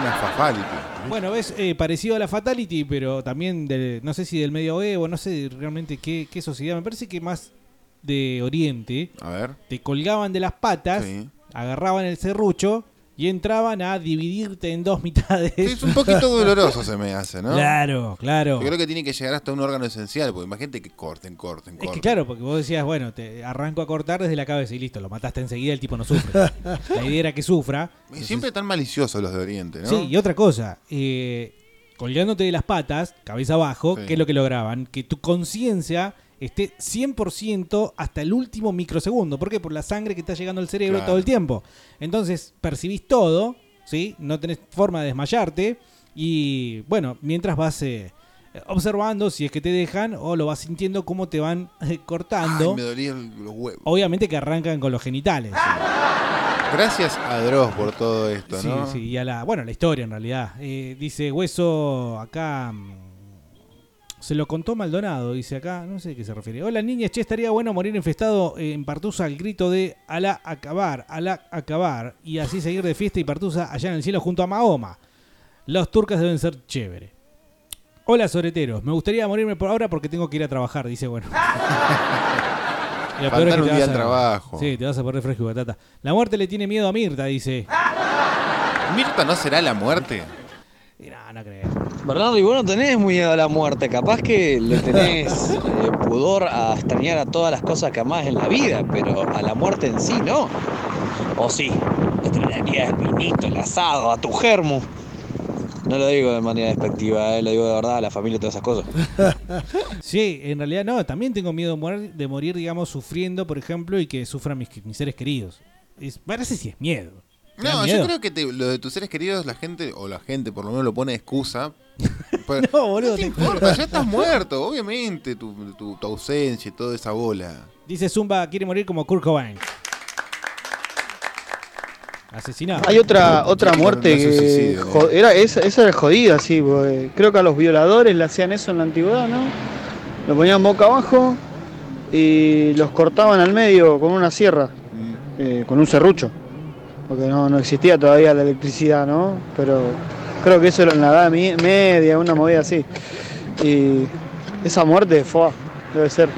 Una fatality. Bueno, es eh, parecido a la fatality, pero también del, no sé si del medioevo, no sé realmente qué, qué sociedad. Me parece que más de Oriente. A ver. Te colgaban de las patas, agarraban el serrucho y entraban a dividirte en dos mitades. Es un poquito doloroso se me hace, ¿no? Claro, claro. Yo creo que tiene que llegar hasta un órgano esencial, porque imagínate que corten, corten, Es corten. que claro, porque vos decías, bueno, te arranco a cortar desde la cabeza y listo, lo mataste enseguida, el tipo no sufre. la idea era que sufra. Y siempre tan maliciosos los de Oriente, ¿no? Sí, y otra cosa, eh, colgándote de las patas, cabeza abajo, Sí. ¿qué es lo que lograban? Que tu conciencia esté 100% hasta el último microsegundo. ¿Por qué? Por la sangre que está llegando al cerebro Claro. todo el tiempo. Entonces, percibís todo, ¿sí? No tenés forma de desmayarte. Y bueno, mientras vas eh, observando si es que te dejan o lo vas sintiendo cómo te van eh, cortando. Ay, me dolían los huevos. Obviamente que arrancan con los genitales. Gracias a Dross por todo esto, Sí, ¿no? sí, y a la, bueno, la historia en realidad. Eh, dice Hueso acá. Se lo contó Maldonado, dice acá, no sé a qué se refiere. Hola niñas, che, estaría bueno morir infestado en Partusa al grito de Alá acabar, Alá acabar. Y así seguir de fiesta y Partusa allá en el cielo junto a Mahoma. Los turcas deben ser chévere. Hola soreteros, me gustaría morirme por ahora porque tengo que ir a trabajar, dice bueno. Y lo peor es que un día al a- trabajo. Sí, te vas a poner fresco y batata. La muerte le tiene miedo a Mirta, dice. ¿Mirta no será la muerte? No, no creo. Bernardo, y vos no tenés miedo a la muerte, capaz que le tenés eh, pudor a extrañar a todas las cosas que amás en la vida, pero a la muerte en sí no. O sí, extrañarías el vinito, el asado, a tu germo. No lo digo de manera despectiva, eh, lo digo de verdad a la familia y todas esas cosas. Sí, en realidad no, también tengo miedo de morir, de morir, digamos, sufriendo, por ejemplo, y que sufran mis, mis seres queridos. Es, parece si es miedo. ¿Te da No, miedo? yo creo que te- lo de tus seres queridos, la gente, o la gente por lo menos lo pone de excusa. Pues, No, boludo, no te te- importa, ya estás muerto, obviamente, tu, tu- tu ausencia y toda esa bola. Dice Zumba, quiere morir como Kurt Cobain. Asesinado. Hay otra otra muerte que ¿no? era esa, esa era jodida, sí, porque creo que a los violadores le hacían eso en la antigüedad, ¿no? Lo ponían boca abajo y los cortaban al medio con una sierra, eh, con un serrucho, porque no, no existía todavía la electricidad, ¿no? Pero creo que eso era en la edad media, una movida así. Y esa muerte, fue, debe ser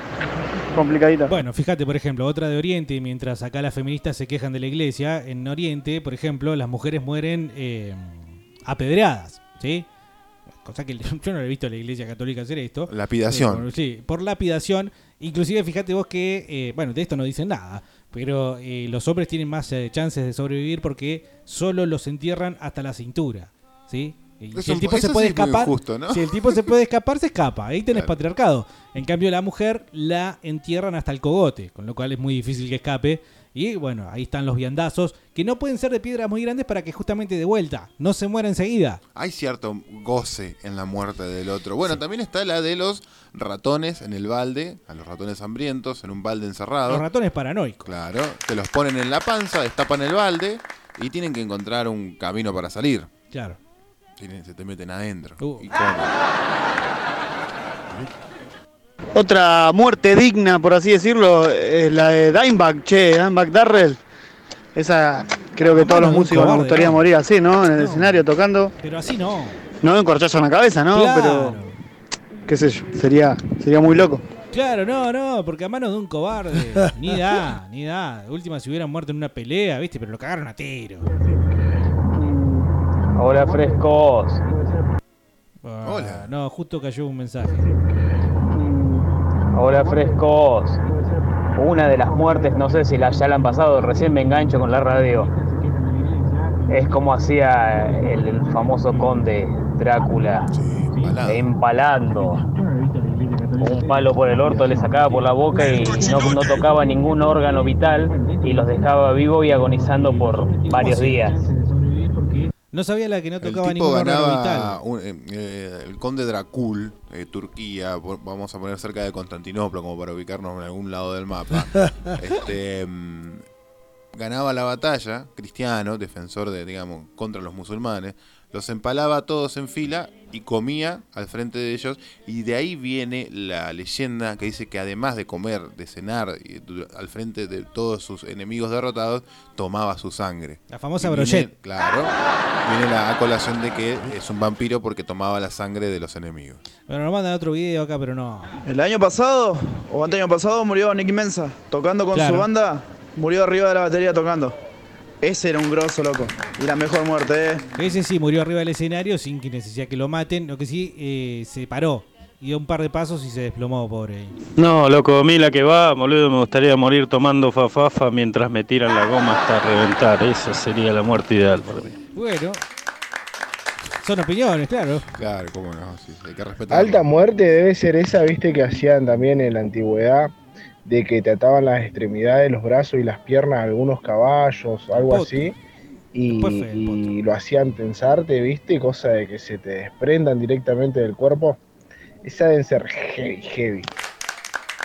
complicadita. Bueno, fíjate, por ejemplo, otra de Oriente, mientras acá las feministas se quejan de la iglesia, en Oriente, por ejemplo, las mujeres mueren eh, apedreadas, ¿sí? Cosa que yo no le he visto a la iglesia católica hacer esto. Lapidación. Eh, por- sí, por lapidación. Inclusive, fíjate vos que, eh, bueno, de esto no dicen nada, pero eh, los hombres tienen más eh, chances de sobrevivir porque solo los entierran hasta la cintura, ¿sí? Y si el tipo se puede sí es muy escapar, injusto, ¿no? si el tipo se puede escapar, se escapa. Ahí tenés patriarcado. En cambio, la mujer la entierran hasta el cogote, con lo cual es muy difícil que escape. Y bueno, ahí están los viandazos, que no pueden ser de piedras muy grandes para que justamente de vuelta no se muera enseguida. Hay cierto goce en la muerte del otro. Bueno, también está la de los ratones en el balde, a los ratones hambrientos, en un balde encerrado. Los ratones paranoicos. Claro, te los ponen en la panza, destapan el balde y tienen que encontrar un camino para salir. Claro. Se te meten adentro. Uh. Y comen. Otra muerte digna, por así decirlo, es la de Dimebag, che, Dimebag Darrell. Esa creo que todos los músicos nos gustaría ¿no? morir así, ¿no? En el escenario tocando. Pero así no. No un corchazo en la cabeza, ¿no? Claro. Pero, qué sé yo, sería, sería muy loco. Claro, no, no, porque a manos de un cobarde. ni da, ni da. De última, si hubieran muerto en una pelea, ¿viste? Pero lo cagaron a tiro. Hola frescos. Hola. No, justo cayó un mensaje. Hola frescos. Una de las muertes, no sé si la, ya la han pasado, recién me engancho con la radio. Es como hacía el, el famoso conde Drácula, empalando. Un palo por el orto le sacaba por la boca y no, no tocaba ningún órgano vital y los dejaba vivos y agonizando por varios días. No sabía la que no El tocaba tipo ningún ganaba vital. un- eh, eh, el conde Dracul, eh, Turquía, vamos a poner cerca de Constantinopla como para ubicarnos en algún lado del mapa. este, mm, ganaba la batalla, cristiano, defensor de, digamos, contra los musulmanes, los empalaba a todos en fila y comía al frente de ellos y de ahí viene la leyenda que dice que además de comer, de cenar y al frente de todos sus enemigos derrotados, tomaba su sangre. La famosa Y viene- brochet. Claro. Viene la colación de que es un vampiro porque tomaba la sangre de los enemigos. Bueno, nos mandan otro video acá, pero no. El año pasado, o anteaño pasado, murió Nicky Mensa. Tocando con Claro. su banda, murió arriba de la batería tocando. Ese era un grosso, loco. Y la mejor muerte, ¿eh? Ese sí murió arriba del escenario sin que necesidad que lo maten. Lo que sí eh, se paró. Y dio un par de pasos y se desplomó, pobre. No, loco, a mí la que va, boludo, me gustaría morir tomando fafafa mientras me tiran la goma hasta reventar. Esa sería la muerte ideal para mí. Bueno. Son opiniones, claro. Claro, cómo no, sí, hay que respetar. Alta muerte debe ser esa, viste, que hacían también en la antigüedad, de que te ataban las extremidades, los brazos y las piernas a algunos caballos, algo así, y, lo hacían tensarte, viste, cosa de que se te desprendan directamente del cuerpo. Esa deben ser heavy, heavy.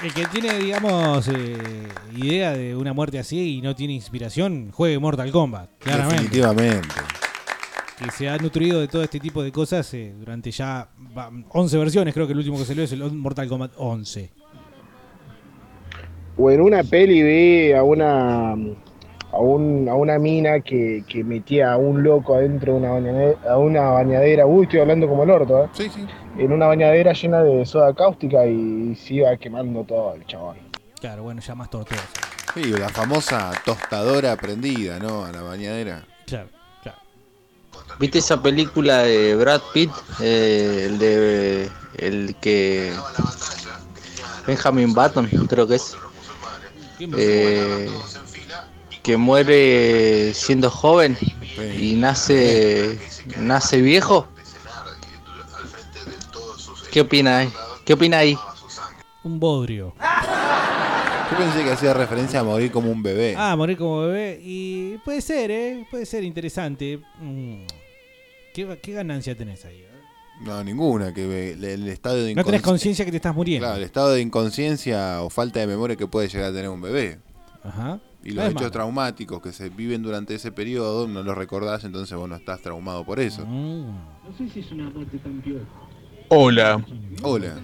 El que tiene, digamos, eh, idea de una muerte así y no tiene inspiración, juegue Mortal Kombat. Claramente. Definitivamente. Que se ha nutrido de todo este tipo de cosas eh, durante ya va, 11 versiones. Creo que el último que salió es el Mortal Kombat 11. O en una peli vi a una a, un- a una mina que, que metía a un loco adentro de una bañadera, a una bañadera, uy, estoy hablando como el orto, ¿eh? Sí, sí. En una bañadera llena de soda cáustica y se iba quemando todo el chabón. Claro, bueno, ya más tortuoso. Sí, la famosa tostadora prendida, ¿no? A la bañadera. Claro, claro. ¿Viste esa película de Brad Pitt? Eh, el de. El que. Benjamin Button, creo que es. Eh, que muere siendo joven y nace. Nace viejo. ¿Qué opina ahí? ¿Qué opina ahí? Un bodrio. Yo pensé que hacía referencia a morir como un bebé. Ah, morir como bebé. Y puede ser, ¿eh? Puede ser interesante. Mm. ¿Qué, qué ganancia tenés ahí? No, ninguna, que el, el estado de No tenés conciencia que te estás muriendo. Claro, el estado de inconsciencia o falta de memoria que puede llegar a tener un bebé. Ajá. Y los hechos malo. traumáticos que se viven durante ese periodo no los recordás, entonces vos no estás traumado por eso. Mm. No sé si es una muerte tan. Hola. Hola.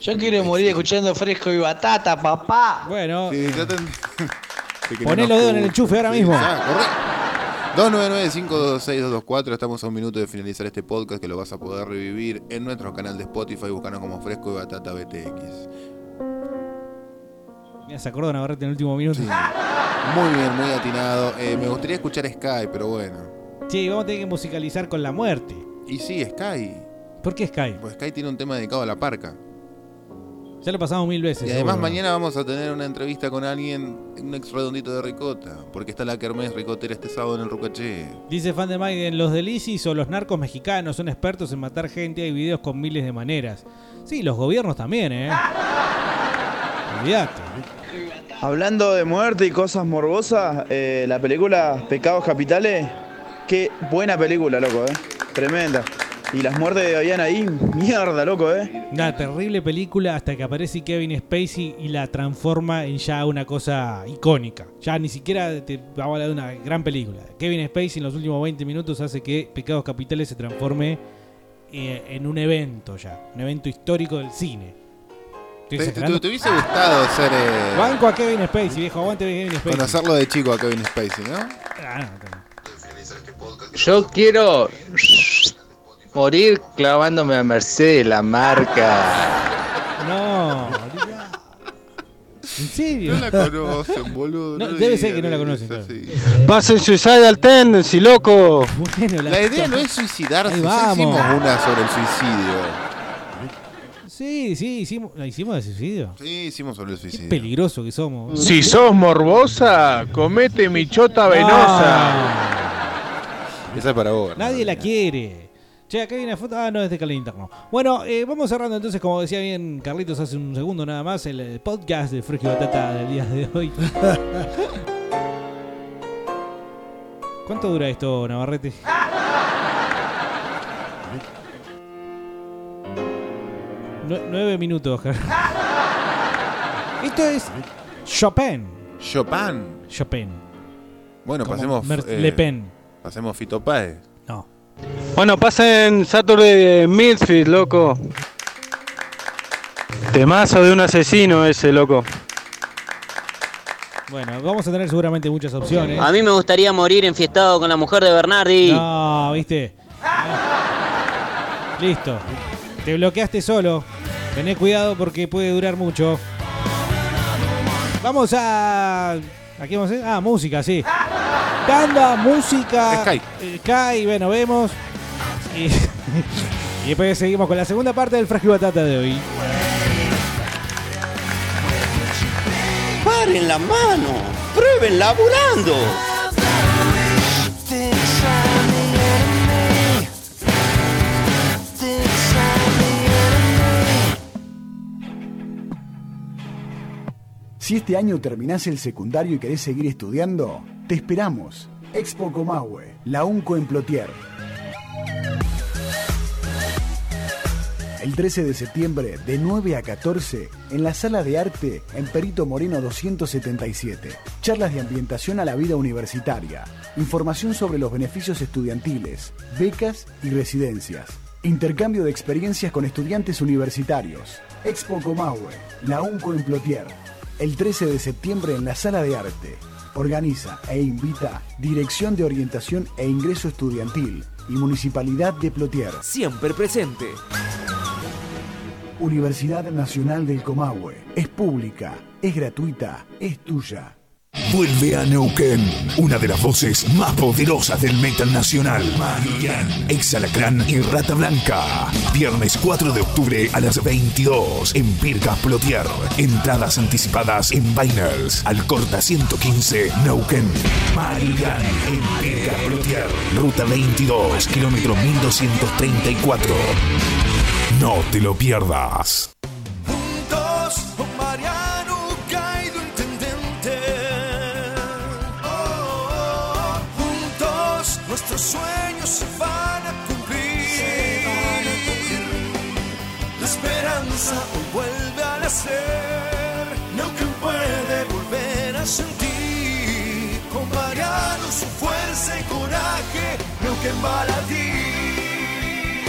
Yo quiero morir escuchando fresco y batata, papá. Bueno. Sí, Poné los dedos en el enchufe ahora Sí, mismo. corre. 299-526-224, estamos a un minuto de finalizar este podcast que lo vas a poder revivir en nuestro canal de Spotify, buscanos como Fresco y Batata BTX. Mira, se acordó de agarrarte en el último minuto. Muy bien, muy atinado. Eh, me gustaría escuchar Sky, pero bueno. Sí, vamos a tener que musicalizar con la muerte. Y sí, Sky. ¿Por qué Sky? Pues Sky tiene un tema dedicado a la parca. Ya lo pasamos mil veces. Y además seguro. mañana vamos a tener una entrevista con alguien, un ex redondito de Ricota, porque está la Kermés Ricotera este sábado en el Rucaché. Dice fan de Maiden, los delicis o los narcos mexicanos son expertos en matar gente. Hay videos con miles de maneras. Sí, los gobiernos también, ¿eh? Olvídate. Hablando de muerte y cosas morbosas, eh, la película Pecados Capitales, qué buena película, loco, eh. Tremenda. Y las muertes de habían ahí, mierda, loco, eh. Una terrible película hasta que aparece Kevin Spacey y la transforma en ya una cosa icónica. Ya ni siquiera te vamos a hablar de una gran película. Kevin Spacey en los últimos 20 minutos hace que Pecados Capitales se transforme eh, en un evento ya. Un evento histórico del cine. ¿Te, exagerando. te- te hubiese gustado ser. eh, Banco a Kevin Spacey, viejo. Aguante Kevin Spacey. conocerlo de chico a Kevin Spacey, ¿no? Ah, no, no. Yo quiero morir clavándome a Mercedes la marca. No, olvidá. ¿En serio? No la conocen, boludo. No, no debe ser que no la conocen. claro. Pasen Suicidal Tendency, loco. Bueno, La idea no es suicidarse, vamos. hicimos una sobre el suicidio. Sí, sí, hicimos, la hicimos de suicidio. Sí, hicimos sobre el suicidio. Peligroso que somos. Si sos morbosa, comete michota venosa. Esa es para vos. Nadie la quiere. Che, acá hay una foto. Ah, no, es de canal interno. Bueno, eh, vamos cerrando entonces, como decía bien Carlitos hace un segundo nada más, el, eh, podcast de Fresco y Batata del día de hoy. ¿Cuánto dura esto, Navarrete? Nue- nueve minutos. Esto es Chopin. Chopin. Chopin. Bueno, Como pasemos. Mer- eh, Le Pen. Pasemos Fito Páez. No. Bueno, pasen Saturday Midfield, loco. Temazo de un asesino ese, loco. Bueno, vamos a tener seguramente muchas opciones. A mí me gustaría morir enfiestado con la mujer de Bernardi. No, viste. Listo. Te bloqueaste solo. Tené cuidado porque puede durar mucho. Vamos a. ¿A qué vamos a hacer? Ah, música, sí. Tanda, música. Sky. eh, Sky, bueno, vemos. Y, y después seguimos con la segunda parte del Frágil Batata de hoy. ¡Paren la mano! ¡Prueben laburando! Si este año terminás el secundario y querés seguir estudiando, te esperamos. Expo Comahue, la UNCO en Plotier. El 13 de septiembre, de 9 a 14, en la Sala de Arte, en Perito Moreno 277. Charlas de ambientación a la vida universitaria. Información sobre los beneficios estudiantiles, becas y residencias. Intercambio de experiencias con estudiantes universitarios. Expo Comahue, la UNCO en Plotier. El 13 de septiembre en la Sala de Arte. Organiza e invita Dirección de Orientación e Ingreso Estudiantil y Municipalidad de Plotier. Siempre presente. Universidad Nacional del Comahue. Es pública, es gratuita, es tuya. Vuelve a Neuquén, una de las voces más poderosas del metal nacional. Marian, Exalacrán y Rata Blanca. Viernes 4 de octubre a las 22 en Pirca Plotier. Entradas anticipadas en Biners, Alcorta 115, Neuquén. Marian en Pirca Plotier. Ruta 22, kilómetro 1234. No te lo pierdas. Nuestros sueños se van a cumplir. La esperanza hoy vuelve a nacer. Neuquén puede volver a sentir. Con Mariano su fuerza y coraje. Neuquén va a latir.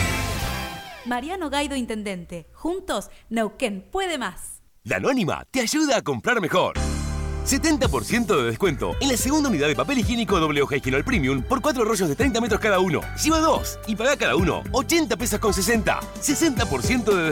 Mariano Gaido Intendente. Juntos, Neuquén puede más. La Anónima te ayuda a comprar mejor. 70% de descuento en la segunda unidad de papel higiénico hoja Higinol Premium por 4 rollos de 30 metros cada uno. Lleva dos y paga cada uno 80 pesos con 60. 60% de